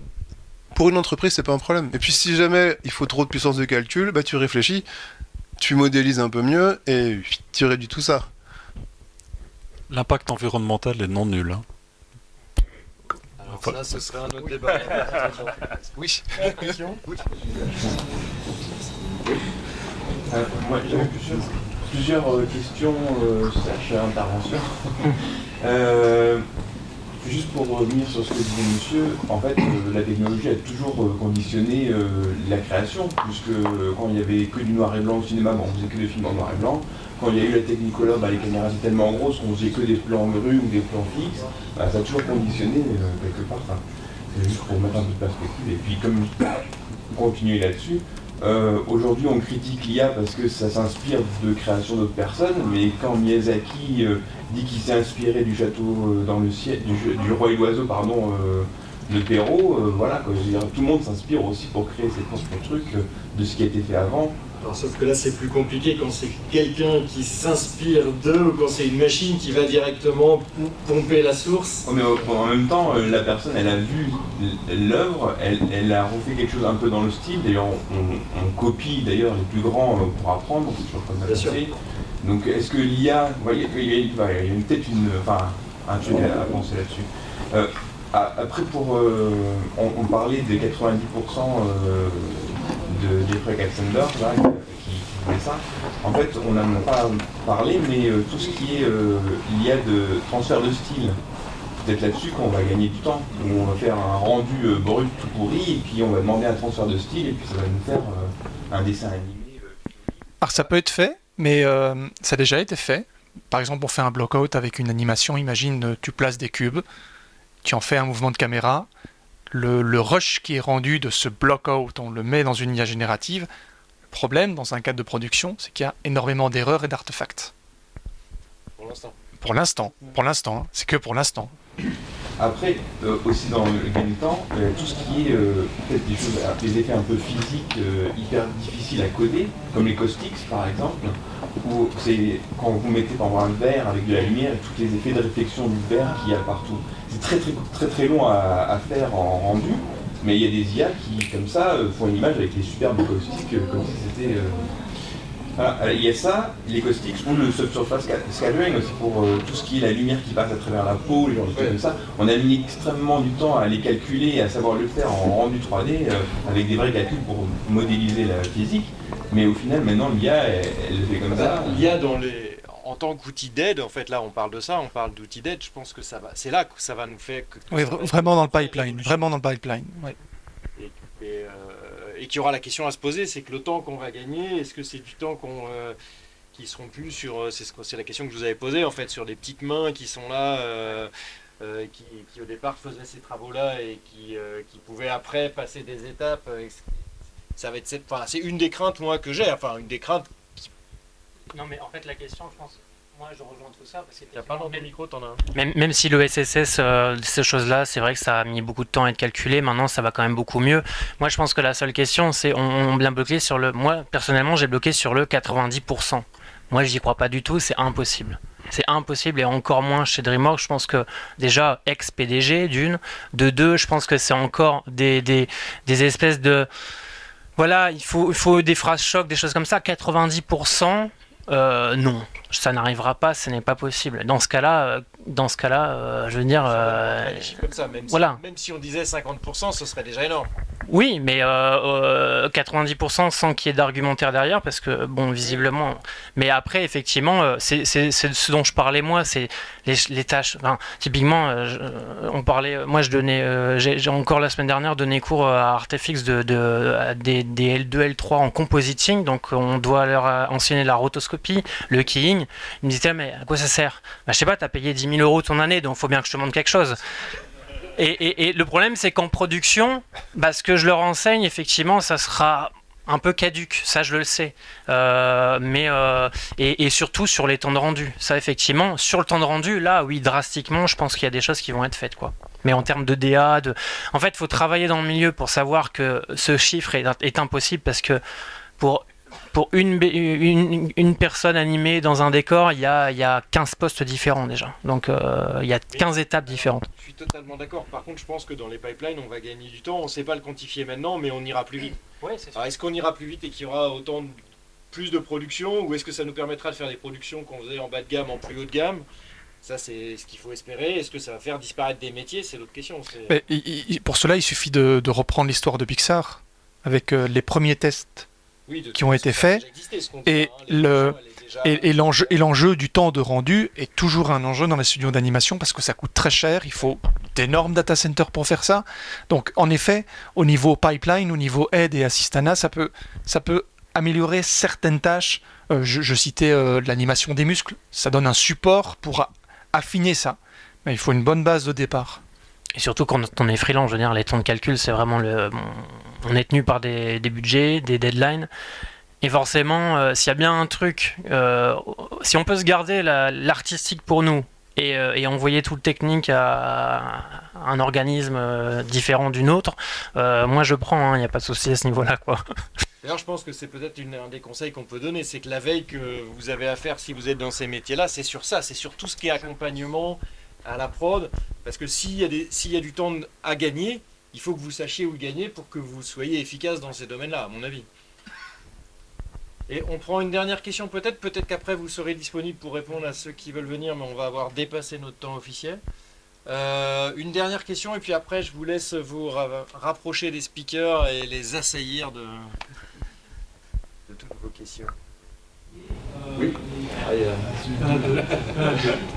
Pour une entreprise, c'est pas un problème. Et puis si jamais il faut trop de puissance de calcul, bah tu réfléchis tu modélises un peu mieux et tu réduis tout ça. L'impact environnemental est non nul. Hein. Alors ça, ce serait un autre débat. *laughs* oui. Euh, moi, j'avais plusieurs, euh, questions euh, slash interventions. *laughs* euh, Juste pour revenir sur ce que disait monsieur, en fait, euh, la technologie a toujours euh, conditionné euh, la création, puisque quand il n'y avait que du noir et blanc au cinéma, bon, on faisait que des films en noir et blanc. Quand il y a eu la Technicolor, bah, les caméras étaient tellement grosses qu'on faisait que des plans grues ou des plans fixes. Bah, ça a toujours conditionné quelque part. C'est juste pour mettre un peu de perspective. Et puis, comme continuer là-dessus, aujourd'hui, on critique l'IA parce que ça s'inspire de création d'autres personnes, mais quand Miyazaki dit qu'il s'est inspiré du château euh, dans le ciel, du, roi et l'oiseau, pardon, euh, de Perrault. Euh, voilà, tout le monde s'inspire aussi pour créer ses propres trucs de ce qui a été fait avant. Alors, sauf que là, c'est plus compliqué quand c'est quelqu'un qui s'inspire d'eux ou quand c'est une machine qui va directement pomper la source. mais en même temps, la personne, elle a vu l'œuvre, elle, a refait quelque chose un peu dans le style. D'ailleurs, on, copie d'ailleurs les plus grands pour apprendre, c'est toujours comme ça. Donc est-ce que l'IA, il y, a peut-être une, enfin, un truc à, penser là-dessus. Euh, après, pour, euh, on, parlait des 90% euh, de Jeffrey Katzenberg là, qui, qui ça. En fait, on n'en a pas parlé, mais tout ce qui est l'IA de transfert de style, peut-être là-dessus qu'on va gagner du temps, où on va faire un rendu euh, brut tout pourri, et puis on va demander un transfert de style, et puis ça va nous faire euh, un dessin animé. euh, Alors ça peut être fait, mais euh, ça a déjà été fait. Par exemple, on fait un block-out avec une animation. Imagine, euh, tu places des cubes, tu en fais un mouvement de caméra. Le, le rush qui est rendu de ce block-out, on le met dans une IA générative. Le problème, dans un cadre de production, c'est qu'il y a énormément d'erreurs et d'artefacts. Pour l'instant. Pour l'instant, pour l'instant, hein. c'est que pour l'instant. Après, euh, aussi dans le de temps, euh, tout ce qui est euh, peut-être euh, des effets un peu physiques hyper difficiles à coder, comme les caustiques par exemple, où c'est quand vous mettez par exemple un verre avec de la lumière et tous les effets de réflexion du verre qu'il y a partout. C'est très très très très long à, à faire en rendu, mais il y a des IA qui comme ça font une image avec les superbes caustiques comme si c'était. Euh, voilà, alors, il y a ça, les caustiques, ou le subsurface sca- scattering aussi pour euh, tout ce qui est la lumière qui passe à travers la peau, les gens de trucs comme ça. On a mis extrêmement du temps à les calculer et à savoir le faire en rendu 3D euh, avec des vrais calculs pour modéliser la physique. Mais au final, maintenant, l'IA, elle, elle le fait comme ça. Il y a dans les en tant qu'outil d'aide, en fait, là, on parle de ça, on parle d'outil d'aide. Je pense que ça va, c'est là que ça va nous faire. Que, Oui, vraiment dans le pipeline. Vraiment dans le pipeline. ouais. Et, et, euh, et qu'il y aura la question à se poser, c'est que le temps qu'on va gagner, est-ce que c'est du temps qu'on euh, qui seront plus sur, euh, c'est la question que je vous avais posée en fait, sur des petites mains qui sont là, euh, qui, au départ faisaient ces travaux-là et qui, pouvaient après passer des étapes. ça va être cette, enfin, c'est une des craintes moi que j'ai, enfin une des craintes. Non, mais en fait, la question, je pense, moi, je rejoins tout ça parce que a pas ton micro, t'en as un. Même, même si le SSS, euh, ces choses-là, c'est vrai que ça a mis beaucoup de temps à être calculé. Maintenant, ça va quand même beaucoup mieux. Moi, je pense que la seule question, c'est on, on bien bloqué sur le. Moi, personnellement, j'ai bloqué sur le 90%. Moi, j'y crois pas du tout. C'est impossible. C'est impossible et encore moins chez DreamWorks. Je pense que déjà ex-PDG d'une, de deux, je pense que c'est encore des, des, des espèces de voilà, il faut, il faut des phrases chocs, des choses comme ça. 90%, euh, non, ça n'arrivera pas, ce n'est pas possible. Dans ce cas-là, euh, dans ce cas-là, euh, je veux dire, euh, comme ça, même, voilà. si, même si on disait 50%, ce serait déjà énorme. oui, mais euh, euh, 90% sans qu'il y ait d'argumentaire derrière, parce que bon, visiblement. Mais après, effectivement, c'est ce dont je parlais moi, c'est les, les tâches. Enfin, typiquement, je- on parlait. Moi, je donnais, j'ai encore la semaine dernière donné cours à Artefix de, de à des, des L2, L3 en compositing, donc on doit leur enseigner la rotoscopie, le keying. Ils me disaient mais à quoi ça sert? Bah, je sais pas, t'as payé 10 000 euros ton année, donc faut bien que je te montre quelque chose. Et, et- le problème, c'est qu'en production, bah, ce que je leur enseigne, effectivement, ça sera un peu caduque, ça je le sais. Euh, mais euh, et, surtout sur les temps de rendu. Ça, effectivement, sur le temps de rendu, là, oui, drastiquement, je pense qu'il y a des choses qui vont être faites, quoi. Mais en termes de DA, en fait, il faut travailler dans le milieu pour savoir que ce chiffre est, est impossible parce que pour pour une, bé- une, une personne animée dans un décor, il y a, il y a 15 postes différents déjà. Donc euh, il y a 15 étapes différentes. Je suis totalement d'accord. Par contre, je pense que dans les pipelines, on va gagner du temps. On ne sait pas le quantifier maintenant, mais on ira plus vite. Alors, est-ce qu'on ira plus vite et qu'il y aura autant de, plus de production, ou est-ce que ça nous permettra de faire des productions qu'on faisait en bas de gamme en plus haut de gamme? Ça, c'est ce qu'il faut espérer. Est-ce que ça va faire disparaître des métiers? C'est l'autre question. Mais pour cela, il suffit de, de reprendre l'histoire de Pixar avec euh, les premiers tests qui ont été faits, et hein. Le- Et, et l'enjeu, et l'enjeu du temps de rendu est toujours un enjeu dans les studios d'animation parce que ça coûte très cher, il faut d'énormes data centers pour faire ça. Donc en effet, au niveau pipeline, au niveau aide et assistana, ça peut, ça peut améliorer certaines tâches. Euh, je, je citais euh, l'animation des muscles, ça donne un support pour a- affiner ça. Mais il faut une bonne base de départ. Et surtout quand on est freelance, je veux dire, les temps de calcul, c'est vraiment le. bon, on est tenu par des, budgets, des deadlines. Et forcément, euh, s'il y a bien un truc, euh, si on peut se garder la- l'artistique pour nous et, euh, envoyer tout le technique à un organisme différent d'une autre, moi je prends, il n'y a pas de souci à ce niveau-là. D'ailleurs, je pense que c'est peut-être un des conseils qu'on peut donner, c'est que la veille que vous avez à faire si vous êtes dans ces métiers-là, c'est sur ça, c'est sur tout ce qui est accompagnement à la prod, parce que s'il y a du temps à gagner, il faut que vous sachiez où gagner pour que vous soyez efficace dans ces domaines-là, à mon avis. Et on prend une dernière question peut-être, peut-être qu'après vous serez disponible pour répondre à ceux qui veulent venir, mais on va avoir dépassé notre temps officiel. Euh, une dernière question et puis après je vous laisse vous ra- rapprocher des speakers et les assaillir de, de toutes vos questions. Oui. Allez, euh,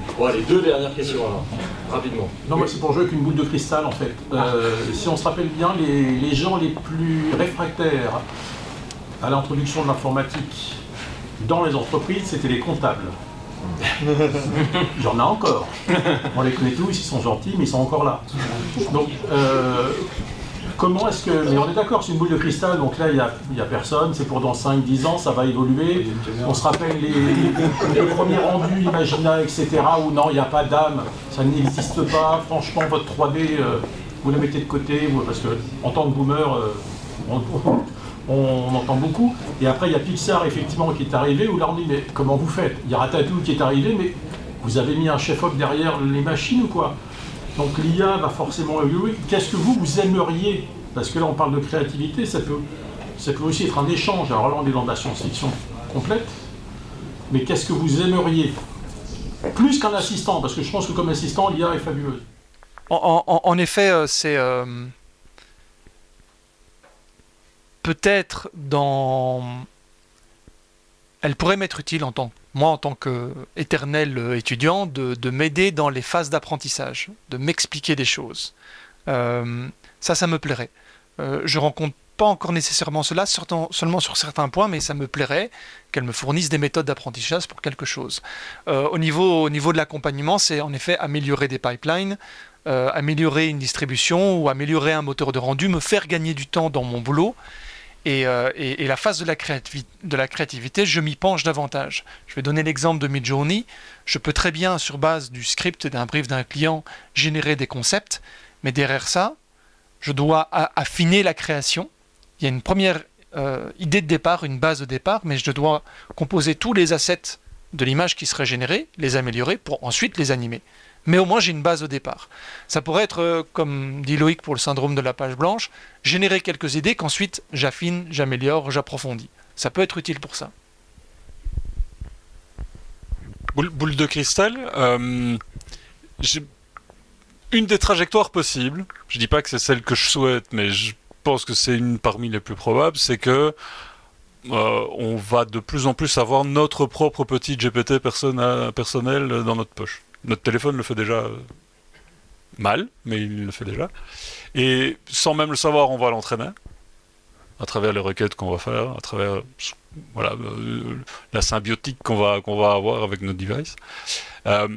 *laughs* bon, allez, deux dernières questions alors. Rapidement. Non, moi c'est pour jouer avec une boule de cristal en fait. Euh, si on se rappelle bien, les, les gens les plus réfractaires à l'introduction de l'informatique dans les entreprises, c'était les comptables. *laughs* J'en ai encore. On les connaît tous, ils sont gentils, mais ils sont encore là. Donc, euh, comment est-ce que. Mais on est d'accord, c'est une boule de cristal, donc là, il n'y a, y a personne, c'est pour dans 5-10 ans, ça va évoluer. On se rappelle les, les premiers rendus, l'Imagina, etc., où non, il n'y a pas d'âme, ça n'existe pas. Franchement, votre 3D, euh, vous la mettez de côté, parce que en tant que boomer, euh, *laughs* on, on entend beaucoup. Et après, il y a Pixar, effectivement, qui est arrivé, où là, on dit, mais comment vous faites? Il y a Ratatouille qui est arrivé, mais vous avez mis un chef-op derrière les machines ou quoi? Donc l'IA va forcément évoluer. Qu'est-ce que vous, vous aimeriez? Parce que là, on parle de créativité, ça peut, aussi être un échange. Alors là, on est dans la science-fiction complète. Mais qu'est-ce que vous aimeriez? Plus qu'un assistant, parce que je pense que comme assistant, l'IA est fabuleuse. En, effet, euh, c'est euh, peut-être dans. Elle pourrait m'être utile en tant moi en tant qu'éternel euh, étudiant de, de m'aider dans les phases d'apprentissage, de m'expliquer des choses. Euh, ça, ça me plairait. Euh, je rencontre pas encore nécessairement cela, seulement sur certains points, mais ça me plairait qu'elle me fournisse des méthodes d'apprentissage pour quelque chose. Euh, au, niveau, au niveau de l'accompagnement, c'est en effet améliorer des pipelines, améliorer une distribution ou améliorer un moteur de rendu, me faire gagner du temps dans mon boulot. Et, euh, et- la phase de la, créativité, je m'y penche davantage. Je vais donner l'exemple de Midjourney. Je peux très bien, sur base du script et d'un brief d'un client, générer des concepts, mais derrière ça, je dois affiner la création. Il y a une première euh, idée de départ, une base de départ, mais je dois composer tous les assets de l'image qui serait générée, les améliorer pour ensuite les animer. Mais au moins j'ai une base de départ. Ça pourrait être, euh, comme dit Loïc pour le syndrome de la page blanche, générer quelques idées qu'ensuite j'affine, j'améliore, j'approfondis. Ça peut être utile pour ça. Boule, de cristal, euh, une des trajectoires possibles, je dis pas que c'est celle que je souhaite, mais je pense que c'est une parmi les plus probables, c'est que euh, on va de plus en plus avoir notre propre petit GPT personnel dans notre poche. Notre téléphone le fait déjà euh, mal, mais il le fait déjà. Et sans même le savoir, on va l'entraîner à travers les requêtes qu'on va faire, à travers voilà, euh, la symbiotique qu'on va, qu'on va avoir avec nos devices. Euh,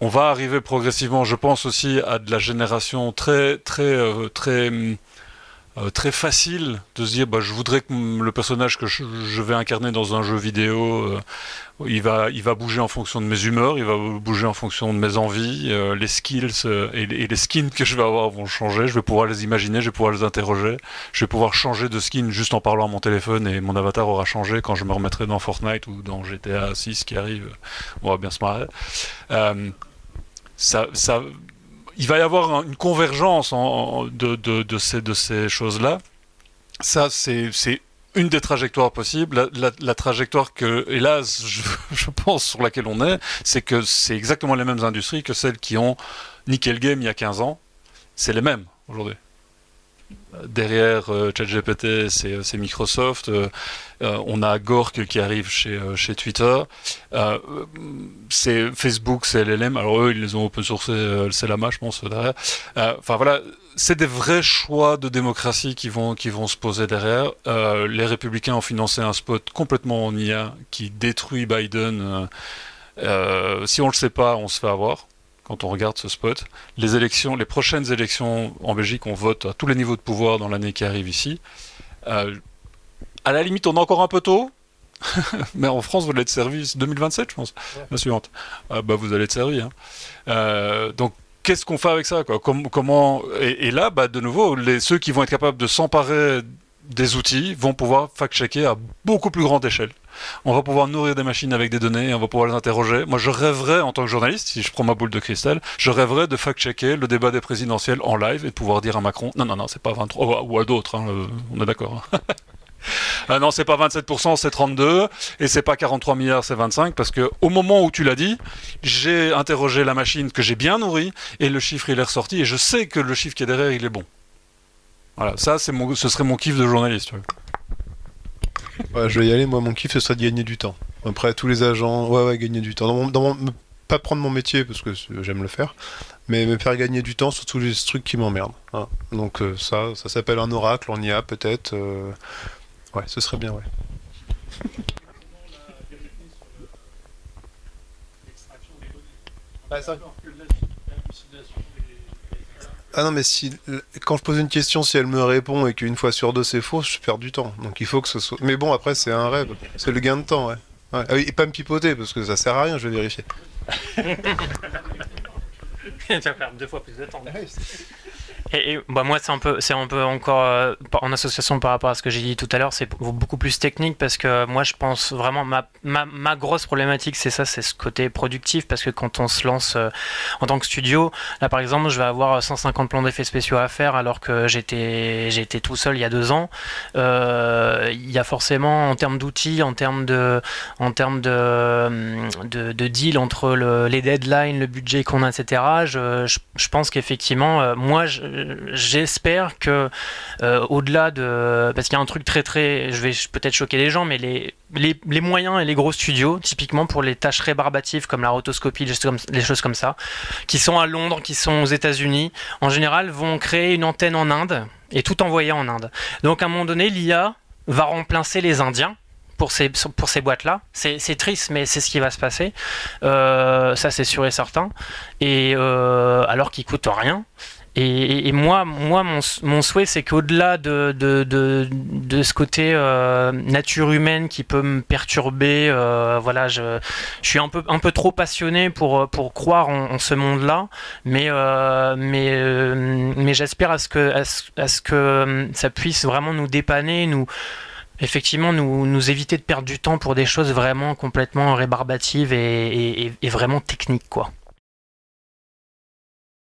on va arriver progressivement, je pense aussi, à de la génération très, très, très, hum, euh, très facile de se dire, bah, je voudrais que le personnage que je, vais incarner dans un jeu vidéo, euh, il va, bouger en fonction de mes humeurs, il va bouger en fonction de mes envies, euh, les skills et, les- skins que je vais avoir vont changer. Je vais pouvoir les imaginer, je vais pouvoir les interroger, je vais pouvoir changer de skin juste en parlant à mon téléphone et mon avatar aura changé quand je me remettrai dans Fortnite ou dans GTA 6 qui arrive. On va bien se marrer. Ça, il va y avoir un- une convergence en- en- de, ces, choses-là. Ça, c'est une des trajectoires possibles. La, trajectoire que, hélas, je, *laughs* je pense sur laquelle on est, c'est que c'est exactement les mêmes industries que celles qui ont le game il y a 15 ans. C'est les mêmes aujourd'hui. Derrière euh, ChatGPT, c'est c'est Microsoft. euh, euh, on a Gork qui arrive chez, euh, Twitter. Euh, c'est Facebook, c'est LLM. Alors eux, ils les ont open sourcés, euh, c'est Lama, je pense, derrière. Euh, Enfin voilà, c'est des vrais choix de démocratie qui vont, qui vont se poser derrière. Euh, les républicains ont financé un spot complètement en IA qui détruit Biden. Euh, euh, si on le sait pas, on se fait avoir quand on regarde ce spot. Les élections, les prochaines élections en Belgique, on vote à tous les niveaux de pouvoir dans l'année qui arrive ici. Euh, à la limite, on est encore un peu tôt, *laughs* mais en France, vous allez être servi 2027, je pense, la suivante. Ah, bah, vous allez être servi. hein. Euh, donc, qu'est-ce qu'on fait avec ça quoi? Com- Comment et, et là, bah, de nouveau, les, ceux qui vont être capables de s'emparer des outils vont pouvoir fact-checker à beaucoup plus grande échelle. On va pouvoir nourrir des machines avec des données, on va pouvoir les interroger. Moi, je rêverais, en tant que journaliste, si je prends ma boule de cristal, je rêverais de fact-checker le débat des présidentielles en live et de pouvoir dire à Macron, non, non, non, c'est pas 23, ou à d'autres, hein, euh, on est d'accord. hein. *laughs* Ah non, c'est pas 27%, c'est 32, et c'est pas 43 milliards, c'est 25, parce que au moment où tu l'as dit, j'ai interrogé la machine que j'ai bien nourrie, et le chiffre il est ressorti, et je sais que le chiffre qui est derrière, il est bon. Voilà, ça, ce serait mon kiff de journaliste. tu vois. Je vais y aller. Moi, mon kiff, ce serait de gagner du temps. Après, tous les agents, ouais, ouais, gagner du temps. Dans mon, dans mon- pas prendre mon métier parce que j'aime le faire, mais me faire gagner du temps sur tous les trucs qui m'emmerdent. hein. Donc euh, ça, ça s'appelle un oracle, on y a peut-être. euh, Ouais, ce serait bien, ouais. Ah non, mais si quand je pose une question, si elle me répond et qu'une fois sur deux c'est faux, je perds du temps. Donc il faut que ce soit. Mais bon, après c'est un rêve, c'est le gain de temps, ouais. Ouais. Ah oui, et pas me pipoter parce que ça sert à rien, je vais vérifier. tu vas perdre deux fois plus de temps. Et, bah moi, c'est un peu, c'est un peu encore euh, en association par rapport à ce que j'ai dit tout à l'heure, c'est beaucoup plus technique parce que moi, je pense vraiment ma, ma, ma grosse problématique, c'est ça, c'est ce côté productif parce que quand on se lance euh, en tant que studio, là par exemple, je vais avoir 150 plans d'effets spéciaux à faire alors que j'étais, j'étais tout seul il y a deux ans. Euh, il y a forcément en termes d'outils, en termes de, en termes de, de, de deal entre le, les deadlines, le budget qu'on a, etc. Je, je, je pense qu'effectivement, euh, moi, je, j'espère que euh, au-delà de parce qu'il y a un truc très très je vais peut-être choquer les gens mais les, les, les, moyens et les gros studios typiquement pour les tâches rébarbatives comme la rotoscopie les choses comme, ça qui sont à Londres qui sont aux États-Unis en général vont créer une antenne en Inde et tout envoyer en Inde donc à un moment donné l'IA va remplacer les Indiens pour ces, pour ces boîtes-là. C'est triste, mais c'est ce qui va se passer. Euh, ça, c'est sûr et certain. Et euh, alors qu'ils coûtent rien. Et, moi, moi mon, souhait, c'est qu'au-delà de, de, ce côté euh, nature humaine qui peut me perturber, euh, voilà, je, suis un peu, un peu trop passionné pour, pour croire en, ce monde-là, mais, euh, mais, mais j'espère à ce, que, à, ce, à ce que ça puisse vraiment nous dépanner, nous effectivement nous, nous éviter de perdre du temps pour des choses vraiment complètement rébarbatives et, et, et vraiment techniques quoi.